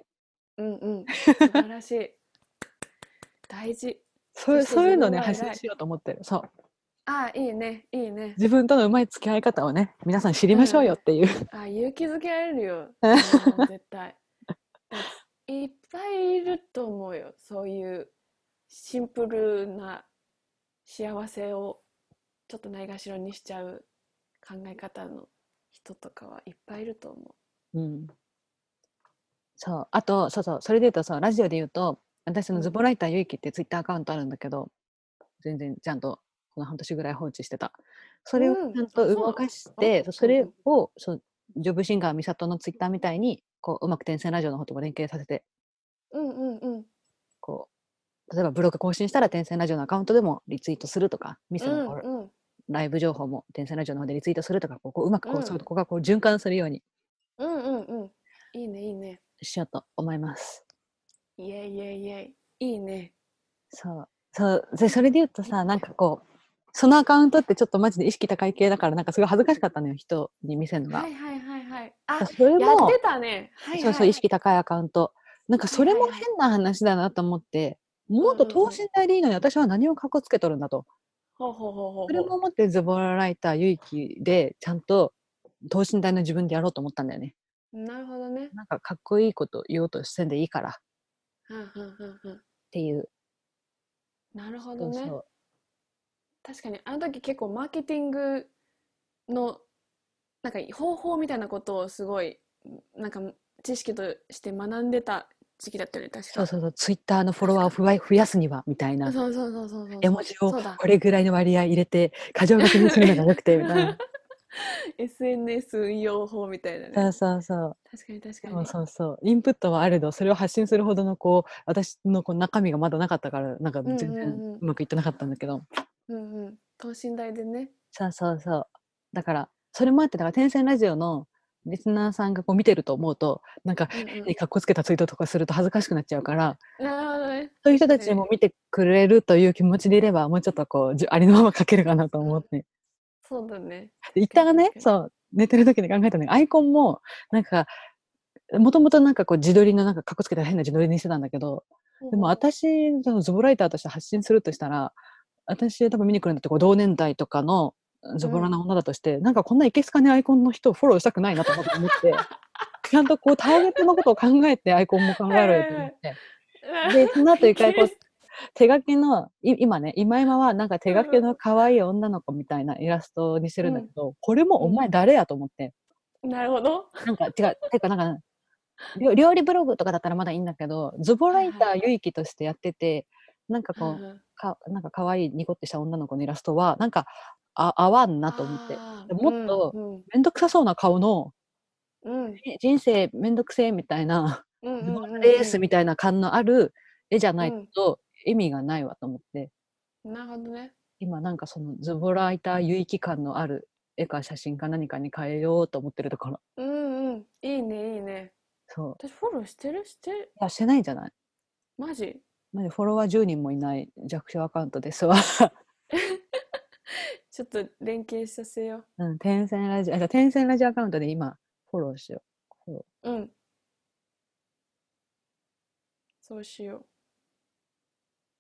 うんうん素晴らしい大事そうそういうのね、発信しようと思ってる。そう。ああいいねいいね自分とのうまい付き合い方をね、皆さん知りましょうよっていう。ああ勇気づけられるよ うん絶対いっぱいいると思うよそういうシンプルな幸せをちょっとないがしろにしちゃう考え方の人とかはいっぱいいると思うん。そう。あと、そうそう。それで言うとさ、ラジオで言うと、私のズボライターゆいきってツイッターアカウントあるんだけど、全然ちゃんとこの半年ぐらい放置してた。それをうん。ちゃんと動かして、あそれを、そう、ジョブシンガー美里のツイッターみたいに、こう、うまく天線ラジオの方とも連携させて、ううんうんうん。こう、例えばブログ更新したら天線ラジオのアカウントでもリツイートするとか、ミスのこううん。うんライブ情報も天線ラジオの方でリツイートするとか、こうこううまくこう、うん。そこがこう循環するように。うんうんうん。いいねいいね。しようと思います。イエイイエイイエイ。いいね。そう。そう。で、それで言うとさ、なんかこう、そのアカウントってちょっとマジで意識高い系だから、なんかすごい恥ずかしかったのよ、人に見せるのが。はいはいはいはいあそれもやってたねはいそうそう、意識高いアカウント。なんかそれもはいはいはい変な話だなと思って、もっとうんうんうん等身大でいいのに私は何をかっこつけとるんだと。ほうほうほうほうそれも思ってズボラライター、ゆいきで、ちゃんと等身大の自分でやろうと思ったんだよね。なるほどねなんかかっこいいこと言おうとせんでいいからっはんはんはんはんていう。なるほどねそうそう。確かにあの時結構マーケティングのなんか方法みたいなことをすごいなんか知識として学んでた時期だったよね確かそうそうそう、ツイッターのフォロワーを増やすには、みたいな。そうそうそうそうそう絵文字をこれぐらいの割合入れて、過剰書きにするのがよくて、みたいな。SNS 運用法みたいなねそうそうそう。確かに確かにそうそう。インプットはあるの、それを発信するほどの、こう、私のこう中身がまだなかったから、なんかうんうん全然うんうまくいってなかったんだけど。うんうん等身大でね。そうそうそう。だから、それもあって、だから、天線ラジオのリスナーさんがこう見てると思うと、なんか、うんうん。変にかっこつけたツイートとかすると恥ずかしくなっちゃうから、なるほどねそういう人たちも見てくれるという気持ちでいれば、もうちょっとこう、ありのまま書けるかなと思って。そうだね。で一旦ねそう、寝てる時に考えたのが、アイコンも、なんか、もともとなんかこう自撮りのなんかかっこつけた変な自撮りにしてたんだけど、でも私、そのズボライターとして発信するとしたら、私多分見に来るんだってこう同年代とかのズボラな女だとして、なんかこんないけすかねアイコンの人をフォローしたくないなと思って、ちゃんとこうターゲットのことを考えてアイコンも考えろよと思って。で、その後一回こう、手書きの、い今ね、今今はなんか手書きの可愛い女の子みたいなイラストにしてるんだけど、これもお前誰やと思って。なるほど。なんか違う、てかなんか、料料理ブログとかだったらまだいいんだけど、ズボライターゆいきとしてやってて、なんかこう、かなんか可愛いニコってした女の子のイラストはなんかあ合わんなと思って。もっとうんめん。どくさそうな顔のうん。人生めんどくせえみたいなうんうんうんうん。レースみたいな感のある絵じゃないうんと意味がないわと思って。なるほどね。今なんかそのズボライター有意義感のある絵か写真か何かに変えようと思ってるところ。うんうん。いいね、いいね。そう。私フォローしてる？してる？いやしてないんじゃない？マジ？まじフォロワー10人もいない弱小アカウントですわ。ちょっと連携させようん、天線ラジオ、あ、天線ラジオアカウントで今、フォローしよう。フォロう。うん。そうしよ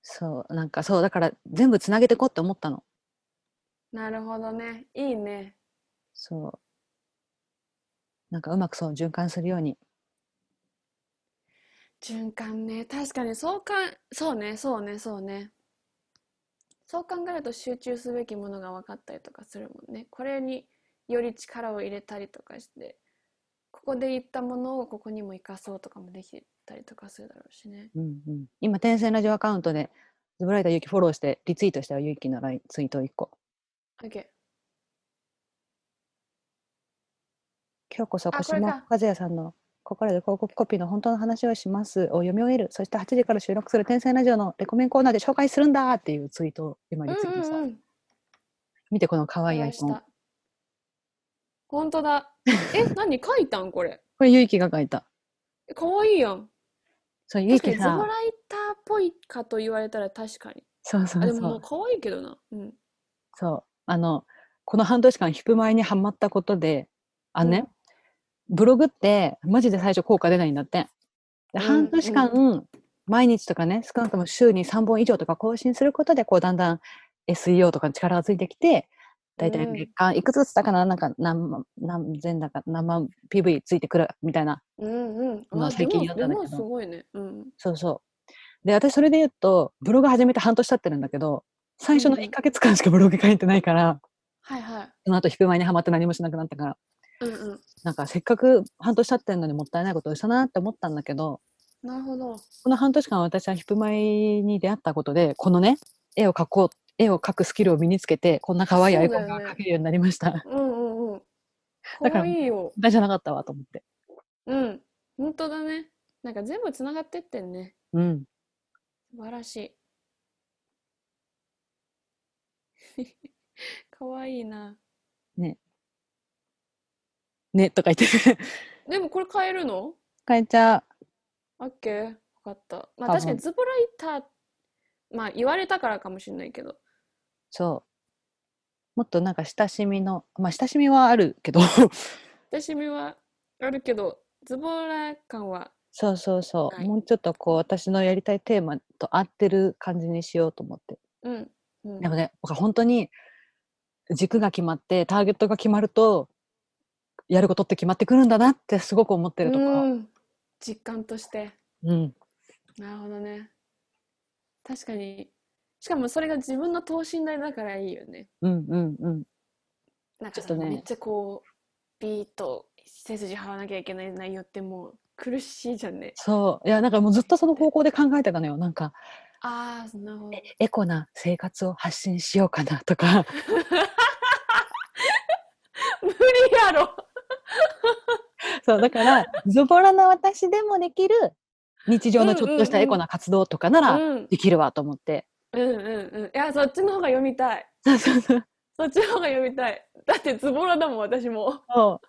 そう、なんかそう、だから全部つなげてこうって思ったの。う。なるほどね。いいね。そう。なんかうまくそう循環するように。循環ね。確かにそうかん、そうね、そうね、そうね。そう考えると集中すべきものが分かったりとかするもんね。これにより力を入れたりとかして、ここで言ったものをここにも生かそうとかもできたりとかするだろうしね。うんうん、今、天線ラジオアカウントで、ズブライターゆきフォローして、リツイートしたよ、ゆきのラインツイート1個。OK。今日こそ、小島和也さんの、ここらで広告コピーの本当の話をしますを読み終える。そして8時から収録する天線ラジオのレコメンコーナーで紹介するんだっていうツイートを今リツイートした。うんうんうん。見て、この可愛いアイコン。本当だ。え、何書いたんこれ？これ、ゆいきが書いた。えかわいいやん。そう、ゆい確かにズライターっぽいかと言われたら確かに。そうそうあ、でもそう。まあ可愛いけどな。うん。そう。あの、この半年間、ヒップマイにハマったことで、あのね、うんブログって、マジで最初効果出ないんだって。でうん半年間、毎日とかね、少なくとも週に3本以上とか更新することで、こう、だんだん SEO とかに力がついてきて、だいたいうん月間、いくつつったかな、なんか何万、何千だか、何万 PV ついてくるみたいな。うんうん。まあ最近も、で読んだんだけどもすごいね。うん。そうそう。で、私それで言うと、ブログ始めて半年経ってるんだけど、最初のうんうん1ヶ月間しかブログ書いてないから、はいはい。その後、ヒップマイにハマって何もしなくなったから、うんうん。なんかせっかく半年経ってんのにもったいないことをしたなって思ったんだけど、なるほど。この半年間私はヒップマイに出会ったことで、このね、絵を描こう、絵を描くスキルを身につけて、こんな可愛いアイコンが描けるようになりました。うんうんうん。だから可愛いよ。無駄じゃなかったわと思って。うん。本当だね。なんか全部つながってってんね。うん。素晴らしい。可愛いな。ね、とか言って。でもこれ買えるの？変えちゃオッケー。わかった。まあ確かにズボライター、まあ言われたからかもしれないけど。そう。もっとなんか親しみの、まあ親しみはあるけど、私みはあるけど、ズボラ感は、そうそうそう、はいもうちょっとこう私のやりたいテーマと合ってる感じにしようと思って。うん。うん、でもね、僕は本当に軸が決まって、ターゲットが決まると、やることって決まってくるんだなってすごく思ってるところ。うん。実感として。うん。なるほどね。確かに。しかもそれが自分の等身大だからいいよね。うんうんうん。なんかちょっとねさめっちゃこう、ビート、背筋張らなきゃいけない内容ってもう苦しいじゃんね。そう。いや、なんかもうずっとその方向で考えてたのよ。なんか、ああ、なるほど。エコな生活を発信しようかなとか、無理やろ そう、だから、ズボラな私でもできる日常のちょっとしたエコな活動とかならうんできるわと思って。うんうんうん。いや、そっちの方が読みたい。そうそうそう。そっちの方が読みたい。だってズボラだもん、私も。そう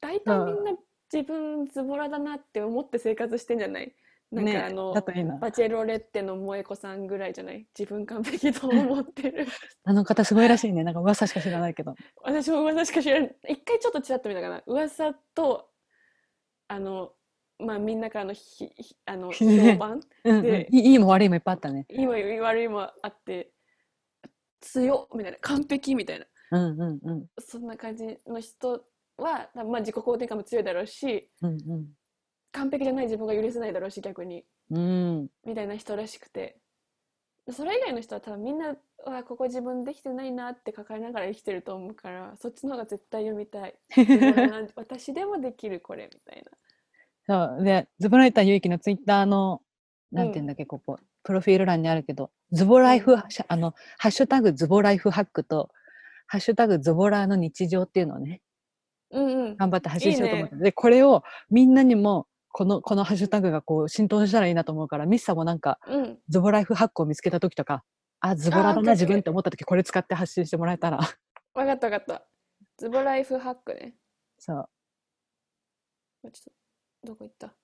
大体みんな自分ズボラだなって思って生活してんじゃない？なんねかあの、だといいな。バチェロレッテの萌子さんぐらいじゃない？自分完璧と思ってる。あの方すごいらしいね。なんか噂しか知らないけど。私も噂しか知らない。一回ちょっとちらっと見たかな。噂と、あの、まあみんなからのひひあの 評判？うんうん、でいいも悪いもいっぱいあったね。いいも悪いもあって、強っみたいな、完璧みたいな。うんうんうん。そんな感じの人は、まあ自己肯定感も強いだろうし、うん完璧じゃない自分が許せないだろうし、逆に。うん。うん。みたいな人らしくて。それ以外の人は多分みんな、わここ自分できてないなって抱えながら生きてると思うから、そっちの方が絶対読みたい。私でもできるこれみたいな。そう。で、ズボライターゆいきのツイッターの、なんていうんだっけ、ここ。プロフィール欄にあるけど、ズボライフ、しゃあの、ハッシュタグズボライフハックと、ハッシュタグズボラーの日常っていうのをね、うんうん。頑張って発信しようと思って。で、これをみんなにも、この、このハッシュタグがこう浸透したらいいなと思うから、ミスさんもなんか、うん。ズボライフハックを見つけた時とか、あ、ズボラだな、自分って思った時、これ使って発信してもらえたら、わかったわかった。ズボライフハックね。そう。あちょっと、どこ行った？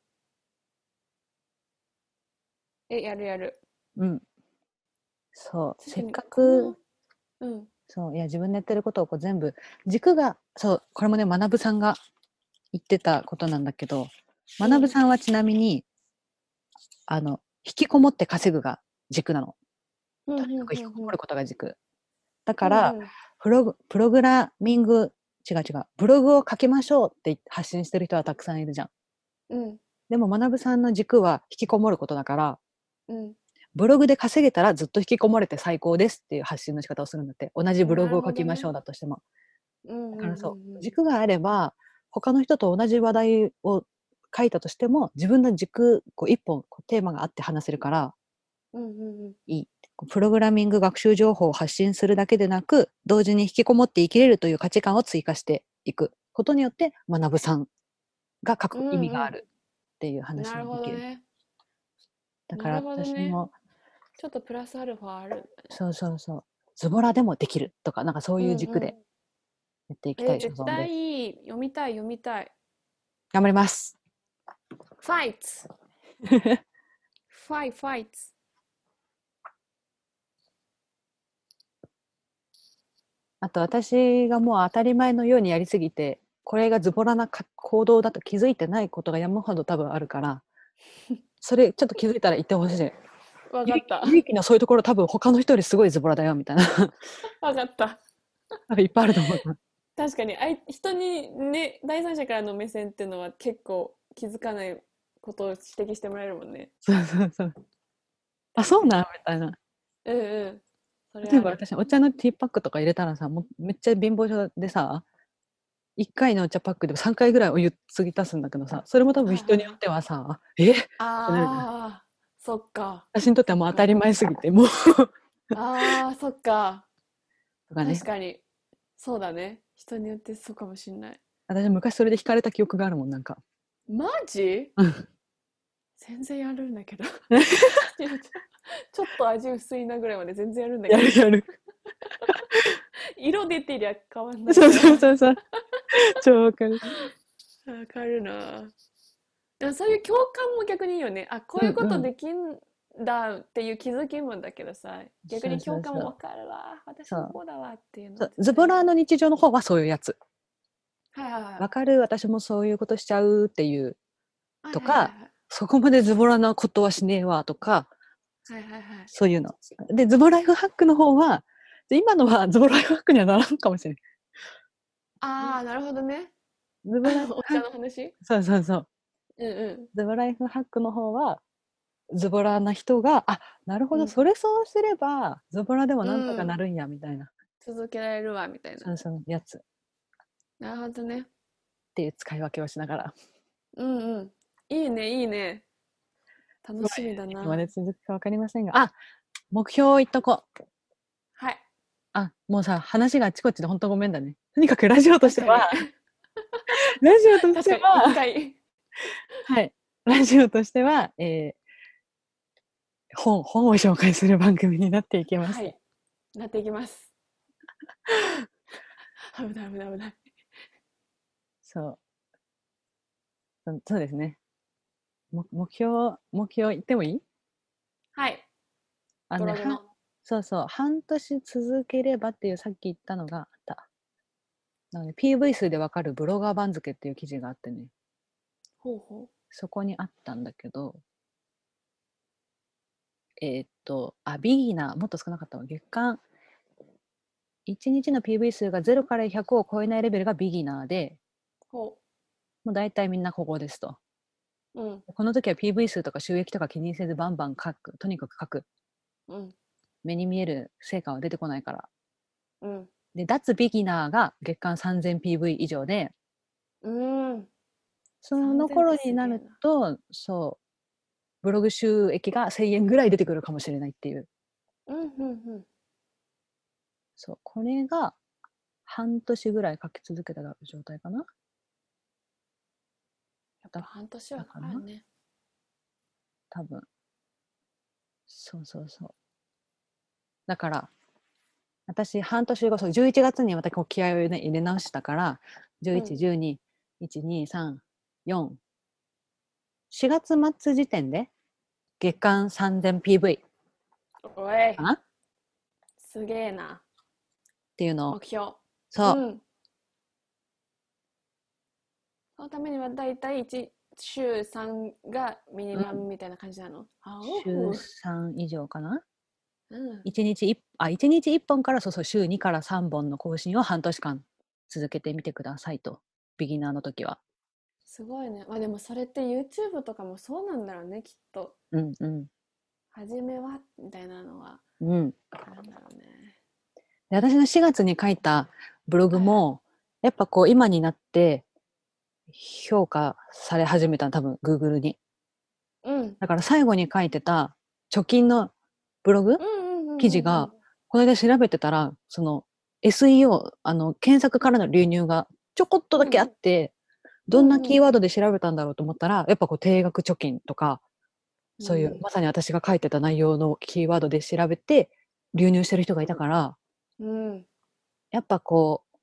え、やるやる。うん。そう。せっかこくの、うん。そう、いや、自分でやってることをこう全部、軸が、そう、これもね、学さんが言ってたことなんだけど、うん学さんはちなみに、あの、引きこもって稼ぐが軸なの。うんとにかく引きこもるこことが軸。だから、プログ、プログラミング、違う違う、ブログを書きましょうって発信してる人はたくさんいるじゃん。うん。でも、学さんの軸は引きこもることだから、うん。ブログで稼げたらずっと引きこもれて最高ですっていう発信の仕方をするんだって。同じブログを書きましょうだとしても。うん。だからそう、軸があれば、他の人と同じ話題を書いたとしても、自分の軸、こう一本こうテーマがあって話せるからうんうんうん。いい。こうプログラミング学習情報を発信するだけでなく、同時に引きこもって生きれるという価値観を追加していくことによって、学さんが書く意味があるっていう話なるができる。ほどね。だから私も、ちょっとプラスアルファある。そうそうそう、ズボラでもできるとか、なんかそういう軸でんんやっていきえたい所存絶対。読みたい、読みたい。頑張ります。ファイツファイ、ファイツあと私がもう当たり前のようにやりすぎて、これがズボラなか行動だと気づいてないことが山ほど多分あるから、それちょっと気づいたら言ってほしい。わかった。ゆいきのそういうところ多分他の人よりすごいズボラだよみたいな。わかった。多分いっぱいあると思う。確かにあい人にね第三者からの目線っていうのは結構気づかないことを指摘してもらえるもんね。そうそうそう。あ、そうなん？みたいな。うんうん。例えば私、お茶のティーパックとか入れたらさ、もうめっちゃ貧乏症でさ、1回のお茶パックで3回ぐらいお湯継ぎ足すんだけどさ、それも多分人によってはさ、え？ああ、そっか。私にとってはもう当たり前すぎて、もう、ああ、そっか。とかね確。かに。そうだね。人によってそうかもしんない。私昔それで惹かれた記憶があるもん、なんか。マジ？うん全然やるんだけど。ちょっと味薄いなぐらいまで全然やるんだけど。やるやる。色出てりゃ変わんない。そうそうそうそう。超わかる。わかるな。でもそういう共感も逆にいいよね。あ、こういうこうんうんとできんだっていう気づきもだけどさ、逆にそうそうそう共感もわかるわ。私そうもこうだわっていうのそうズボラーの。の日常の方はそういうやつ。はいはいはい。わかる？私もそういうことしちゃうっていう、とかはいはいそこまでズボラなことはしねえわとか、はいはいはいはい。そういうの。で、ズボライフハックの方は、で今のは ズボライフハックにはならんかもしれない。ああ、なるほどね。ズボライフ お茶の話？そうそうそう。うんうん。ズボライフハックの方は、ズボラな人が、あ、なるほど、うんそれそうすれば、ズボラでもなんとかなるんや、みたいな。続けられるわ、みたいな。そうそう、やつっなるほどね。ていう使い分けをしながら。うんうん。いいね、いいね。楽しみだな。まで続くかわかりませんが、あ、目標を言っとこう。はい。あ、もうさ、話があちこちで本当ごめんだね。とにかくラジオとしては確、ラジオとしては、回。はい。ラジオとしては、えー本、本を紹介する番組になっていきます。はい。なっていきます。危ない危ない危ない。そう。そそうですね。も目標、目標言ってもいい？はい。あのねの。そうそう。半年続ければっていうさっき言ったのがあった。なので PV 数でわかるブロガー番付っていう記事があってね。ほうほそこにあったんだけど、えーっと、あ、ビギナー、もっと少なかったわ。月間、1日の PV 数が0から100を超えないレベルがビギナーで、う。ほもう大体みんなここですと。う。うん。この時は PV 数とか収益とか気にせずバンバン書く。とにかく書く。うん。目に見える成果は出てこないから。うん。で、脱ビギナーが月間 3000PV 以上で、うん。その3000頃になると、そう、ブログ収益が1000円ぐらい出てくるかもしれないっていう。うんうんうん。そう。これが半年ぐらい書き続けた状態かな。やっぱ半年はかかるね。多分。そうそうそう。だから、私、半年後、そう、11月にまたこう気合を、ね、入れ直したから、11、12、1、2、3、4、4月末時点で月間 3000PV おいすげえな。ていうのを目、標。そう、ん。そのためにはだいたい1週3がミニマムみたいな感じなの？あ週おう3以上かな？うん。1日1あ1日1本からそうそう週2から3本の更新を半年間続けてみてくださいとビギナーの時はすごいね。まあでもそれって YouTube とかもそうなんだろうね、きっと。うんうん初めはみたいなのはうんあるんだろうね。で私の4月に書いたブログもやっぱこう今になって評価され始めたの多分 Google に。うん。だから最後に書いてた貯金のブログ？うんうんうんうん記事がこれで調べてたらその SEO あの検索からの流入がちょこっとだけあって、どんなキーワードで調べたんだろうと思ったら、やっぱこう定額貯金とかそういう、うん。まさに私が書いてた内容のキーワードで調べて流入してる人がいたからうん。やっぱこう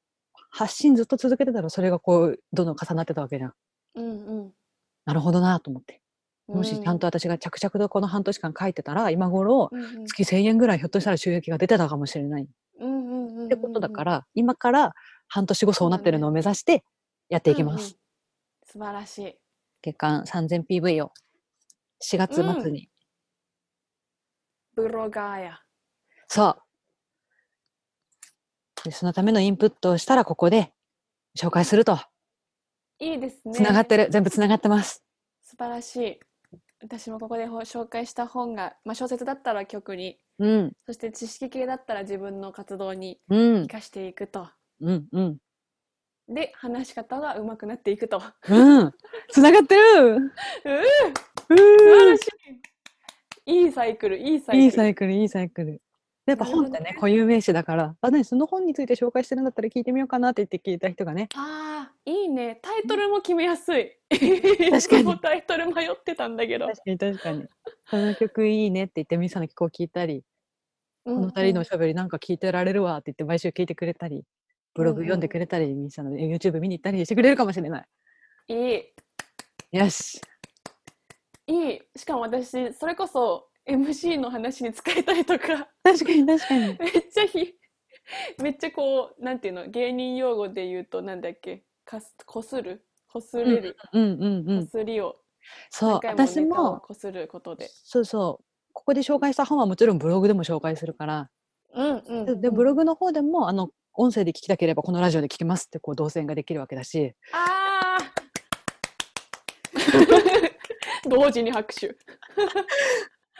発信ずっと続けてたらそれがこうどんどん重なってたわけじゃん。うんうん。なるほどなと思って。もしちゃんと私が着々とこの半年間書いてたら今頃うんうん月1000円ぐらいひょっとしたら収益が出てたかもしれないっうんうんうんうんてことだから今から半年後そうなってるのを目指してやっていきます。うんうん素晴らしい。月間 3000PV を4月末に。ブロガーや。そうで。そのためのインプットをしたらここで紹介すると。いいですね。つながってる。全部つながってます。素晴らしい。私もここでほ紹介した本が、まあ、小説だったら曲に、うん。そして知識系だったら自分の活動にうん生。かしていくと。うん。うん。で、話し方が上手くなっていくと。うん。つながってるうん素晴らしい。いいサイクル、いいサイクル。いいサイクル、いいサイクル。やっぱ本ってね、固有名詞だから、あ、ね、その本について紹介してるんだったら聞いてみようかなって言って聞いた人がね、ああ、いいね。タイトルも決めやすい。確かにタイトル迷ってたんだけど。確かに確かに。この曲いいねって言って、ミサの曲を聞いたり、ここの二人のおしゃべりなんか聞いてられるわって言って、毎週聞いてくれたり、ブログ読んでくれたり、ミサの YouTube 見に行ったりしてくれるかもしれない。いい。よし。いい。しかも私、それこそ MC の話に使えたりとか、確かに確かに。めっちゃひ、めっちゃこう、なんていうの、芸人用語で言うと、なんだっけ、かす、こする？こすれる、うんうんうんこ。すりを、そう、私も、こすることで。そうそう、ここで紹介した本はもちろんブログでも紹介するから、うんうん、ででブログの方でも、あの、音声で聞きたければこのラジオで聞きますってこう動線ができるわけだし、あー。同時に拍手。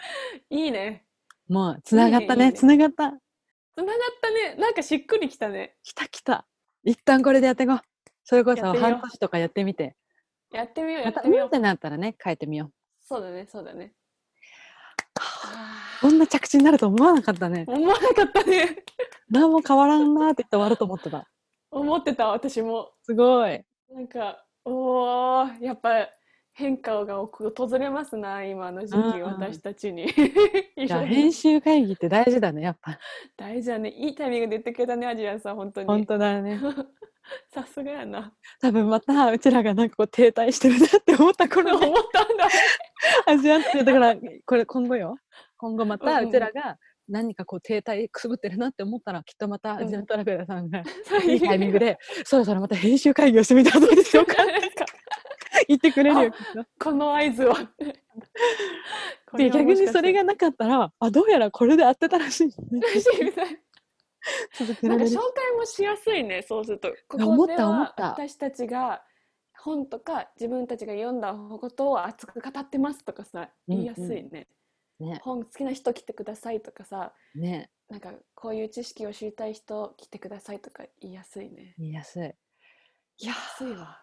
いいね。もう、つながったね、つながった。つながったね。なんかしっくりきたね。来た来た。一旦これでやっていこう。それこそ半年とかやってみて。やってみよう、やまったてみよううんって。なったらね、変えてみよう。そうだね、そうだね。あ こんな着地になると思わなかったね。ー思わなかったね。何も変わらんなーって言って終わると思ってた。思ってた、私も。すごい。なんか、おー、やっぱ変化が訪れますな、今の時期、うん私たちに。いじゃあ編集会議って大事だね、やっぱ。大事だね。いいタイミングで言ってくれたね、アジアンさん、本当に。本当だね。さすがやな。多分またうちらがなんかこう停滞してるなって思った頃思にったんだ。アジアンってだからこれ今後よ今後またうちらが何かこう停滞くすぶってるなって思ったらきっとまたアジアントラベラーさんが いいタイミングでそろそろまた編集会議をしてみたらどうでしょうか 言ってくれるよ。この合図を。これで逆にそれがなかったらあどうやらこれで合ってたらしいね 続けられるなんか紹介もしやすいね、そうすると。ここではた思った私たちが本とか自分たちが読んだことを熱く語ってますとかさ、うん言いやすいね。ね本好きな人来てくださいとかさ、ねなんかこういう知識を知りたい人来てくださいとか言いやすいね。言いやすい言いやすいわ。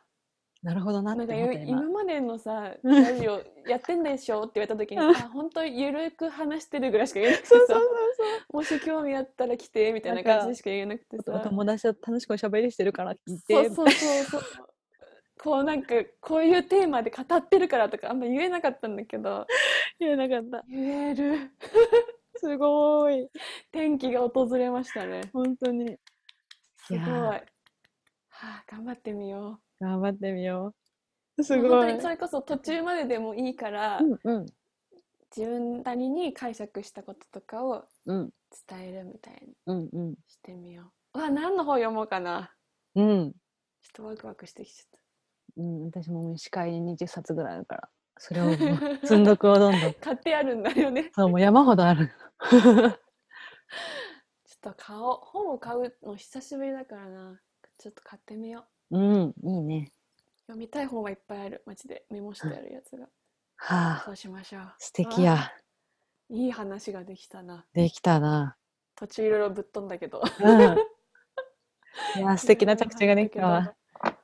なるほどなっなんかて思った今。今までのさ、うん。ラジオやってんでしょって言われた時に、う んあ、本当ゆるく話してるぐらいしか言えなくて そうそうさそう、もし興味あったら来てみたいな感じでしか言えなくてそうおさ。友達と楽しくおしゃべりしてるから聞いて。そうそうそうそう。こうなんかこういうテーマで語ってるからとかあんま言えなかったんだけど。言えなかった。言える。すごい。天気が訪れましたね。本当に。すごい。はあ頑張ってみよ頑張ってみよう。うすごい。それこそ途中まででもいいから、うんうん。自分なりに解釈したこととかをうん。伝えるみたいにうんうん。してみよう。うわ何の本読もうかな。うん。ちょっとワクワクしてきちゃっうん、私も司会に20冊ぐらいあるから、それを 積んどくをどんどん。た買ってあるんだよね。そう、もう山ほどある。ちょっと買おう。本を買うの久しぶりだからな。ちょっと買ってみよううん、いいね。読みたい本はいっぱいあるマジでメモしてあるやつがはあ、そうしましょう素敵や。いい話ができたなできたな。途中いろいろぶっ飛んだけどうん。いや、素敵な着地ができたわ。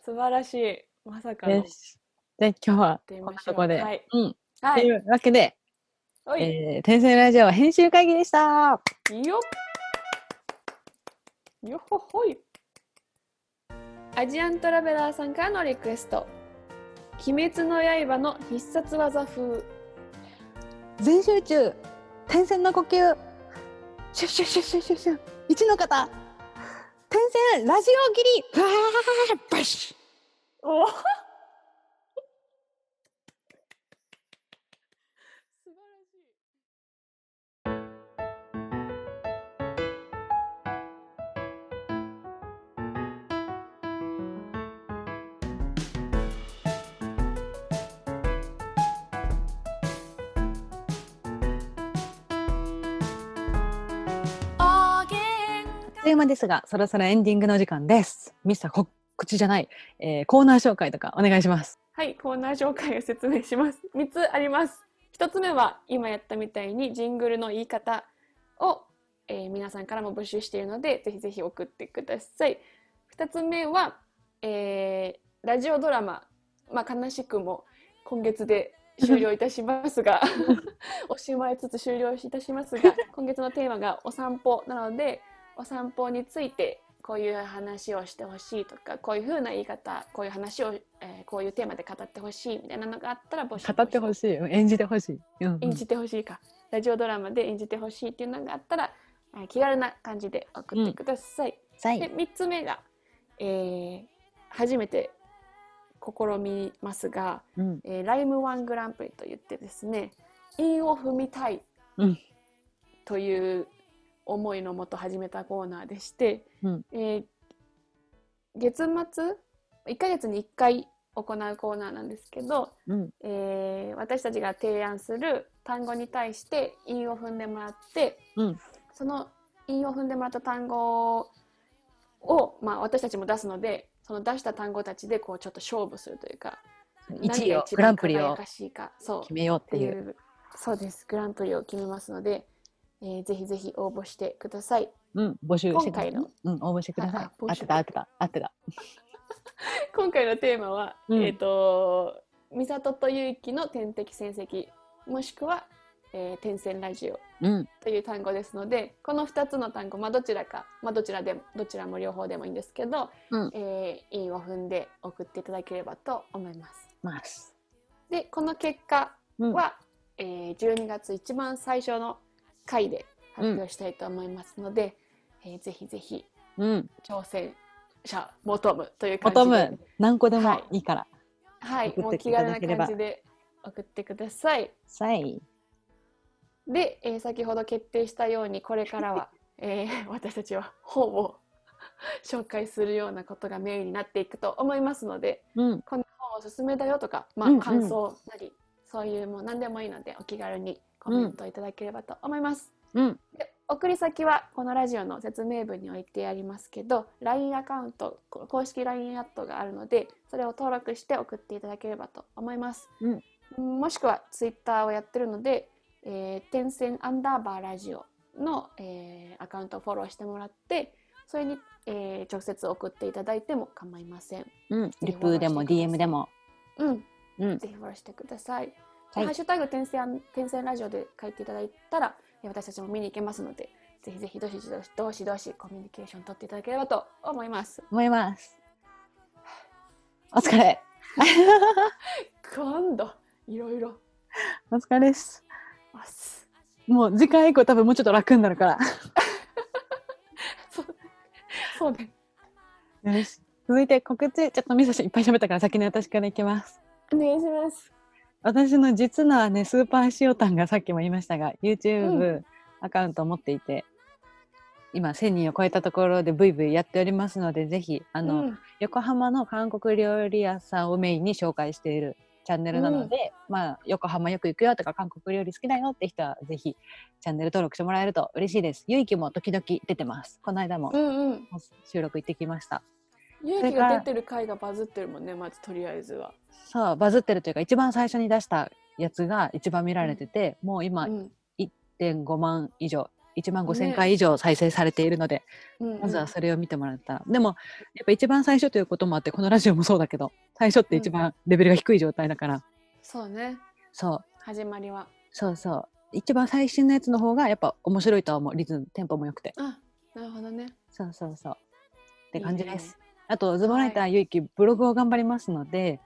素晴らしいまさかの。で、今日はこんなとこで。はいうん。はいというわけで、えー、天才ラジオ編集会議でした。よっよっほほいアジアントラベラーさんからのリクエスト「鬼滅の刃」の必殺技風。全集中、天線の呼吸、シュッシュッシュッシュッシュッシュッ、一の方、天線ラジオ切り、わー、バシッ。おという間ですが、そろそろエンディングの時間です。ミスター告知じゃない、えーコーナー紹介とかお願いします。はい、コーナー紹介を説明します。3つあります。1つ目は今やったみたいにジングルの言い方を、えー皆さんからも募集しているので、ぜひぜひ送ってください。2つ目は、えーラジオドラマ、まあ、悲しくも今月で終了いたしますが おしまいつつ終了いたしますが今月のテーマがお散歩なのでお散歩についてこういう話をしてほしいとかこういう風な言い方こういう話を、えーこういうテーマで語ってほしいみたいなのがあったら募集語ってほしい、うん演じてほしい。うん。うん演じてほしいか。ラジオドラマで演じてほしいっていうのがあったらえー気軽な感じで送ってください。でさい。3つ目が、えー初めて試みますが、うん。えーライムワングランプリといってですね韻を踏みたいうん。という思いのもと始めたコーナーでして、うん。えー月末1ヶ月に1回行うコーナーなんですけど、うん。えー私たちが提案する単語に対して韻を踏んでもらって、うん。その韻を踏んでもらった単語を、まあ、私たちも出すのでその出した単語たちでこうちょっと勝負するというか1位をグランプリを決めようっってい。うそうです。グランプリを決めますので、えーぜひぜひ応募してくださいうん、募集してください今回の。うん、応募してください。あってた、合ってた、合ってた。今回のテーマは、うんえっ、と美里と結城の天敵戦績もしくは、えー天線ラジオうん、という単語ですのでこの2つの単語、まあ、どちらか、まあ、どちらでもどちらも両方でもいいんですけど、うんえー韻を踏んで送っていただければと思います。ます。でこの結果うん、は、えー12月一番最初の回で発表したいと思いますので、えーぜひぜひうん、挑戦者求むというボト感じで。ム、何個でもはい。いいから。はい、もう送ってい気軽な感じで送ってください。さい。で、えー先ほど決定したようにこれからは、えー私たちは本を紹介するようなことがメインになっていくと思いますのでうん、この本おすすめだよとか、まあうんうん。感想なり、そういうもう何でもいいのでお気軽にコメントいただければと思います。うん、で送り先はこのラジオの説明文に置いてありますけど LINE アカウントこ公式 LINE アットがあるのでそれを登録して送っていただければと思います、うんもしくは Twitter をやってるので、えー、点線アンダーバーラジオの、えーアカウントをフォローしてもらってそれに、えー直接送っていただいても構いません。うん。ひリプでも DM でも。うん、うん。ぜひフォローしてください。はいハッシュタグ転線転線ラジオで書いていただいたら、えー私たちも見に行けますので、ぜひぜひどしどしどしどしコミュニケーション取っていただければと思います。思います。お疲れ。今度いろいろお疲れです。もう次回以降多分もうちょっと楽になるから。そうそうね。よし。続いて告知、ちょっとみそしいっぱい喋ったから先に私からいきます。お願いします。私の実の姉、スーパー塩タンがさっきも言いましたが、う YouTube アカウントを持っていて、今1000人を超えたところでブイブイやっておりますので、ぜひ、あの、うん横浜の韓国料理屋さんをメインに紹介しているチャンネルなので、まあ、横浜よく行くよとか韓国料理好きだよって人はぜひチャンネル登録してもらえると嬉しいです。ゆいきも時々出てます。この間もうんうん。収録行ってきました。勇気が出てる回がバズってるもんね、まずとりあえずは。そう、バズってるというか、一番最初に出したやつが一番見られてて、もう今うん1.5万以上、1万5千ね回以上再生されているので、うんうんまずはそれを見てもらったら。でも、やっぱ一番最初ということもあって、このラジオもそうだけど、最初って一番レベルが低い状態だから、そうね。そう、始まりは。そうそう。一番最新のやつの方がやっぱ面白いとは思う。リズム、テンポも良くて。あ、なるほどね。そうそうそう。って感じです。あと、ズボライターゆいき、ブログを頑張りますので、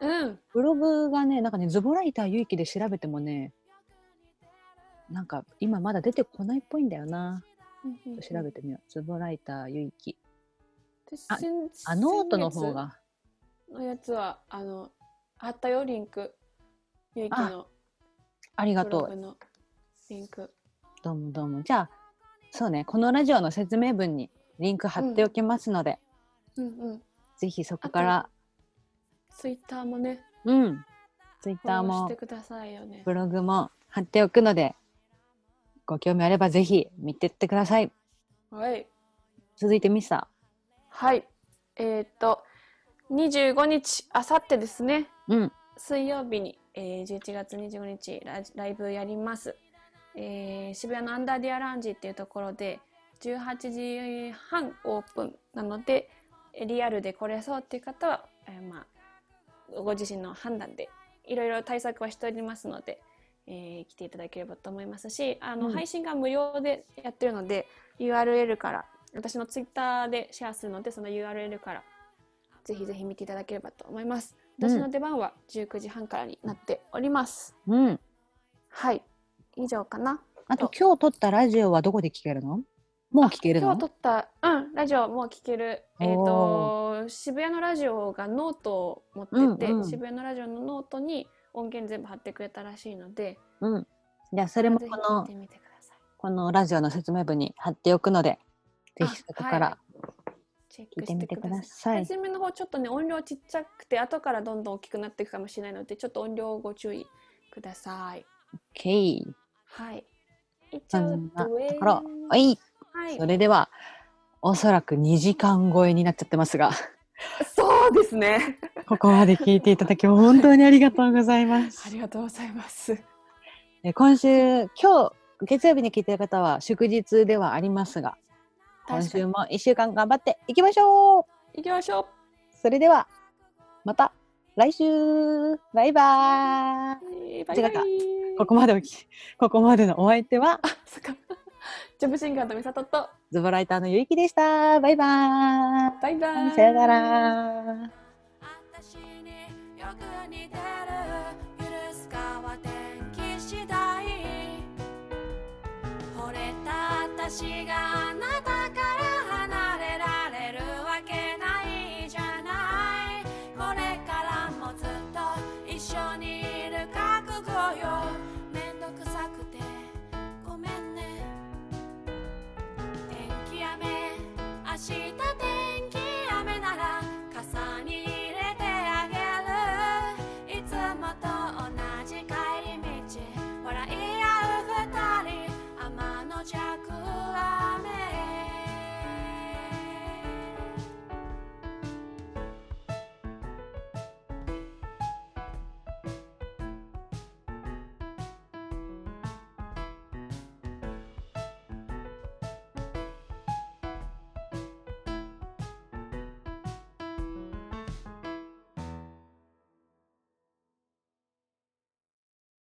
うん。ブログがね、なんかね、ズボライターゆいきで調べてもね、なんか今まだ出てこないっぽいんだよな。調べてみよう。ズボライターゆいき。ああ、ノートの方。が。のやつは、あの、あったよ、リンク。ゆいきのありがとう。リンク。どうもどうも。じゃあ、そうね、このラジオの説明文にリンク貼っておきますので、うんうん。ぜひそこから、ツイッターもね、うん、ツイッターもしてくださいよね。ブログも貼っておくので、ご興味あればぜひ見てってください。はい。続いてミサ。はい。えっ、と、25日、あさってですね、うん、水曜日に、えー、11月25日ラジライブやります、えー渋谷のアンダーディアラウンジっていうところで18時半オープンなのでえーリアルで来れそうっていう方は、えーまあ、ご自身の判断でいろいろ対策はしておりますので、えー来ていただければと思いますしあの、うん配信が無料でやってるので URL から私のツイッターでシェアするのでその URL からぜひぜひ見ていただければと思います。うん私の出番は19時半からになっております。うん。はい。以上かな。あと今日撮ったラジオはどこで聞けるの？もう聞けるの？今日撮った、うん、ラジオもう聞ける。えっ、と、渋谷のラジオがノートを持ってて、うんうん渋谷のラジオのノートに音源全部貼ってくれたらしいので、うん。じゃあそれもこの。このラジオの説明文に貼っておくので、ぜひそこから、はチェック聞いてみてくだささい初めの方ちょっとね音量ちっちゃくて後からどんどん大きくなっていくかもしれないのでちょっと音量をご注意ください。OK。はい。以そ上んなとでころ。はい。はいそ。れでは、おそらく2時間超えになっちゃってますが、そうですね。ここまで聞いていただき本当にありがとうございますあ。りがとうございます。え今週、今日、月曜日に聞いてる方は祝日ではありますが、今週も1週間頑張っていきましょう行きましょそれでは、また来週バイバーイここまでおき、ここまでのお相手は、そっか。ジョブシンガーのみさとと、ズボライターのゆいきでした。バイバーイバイバイ。さよなら。私によく似てる許すかは天気次第惚れた私があなたから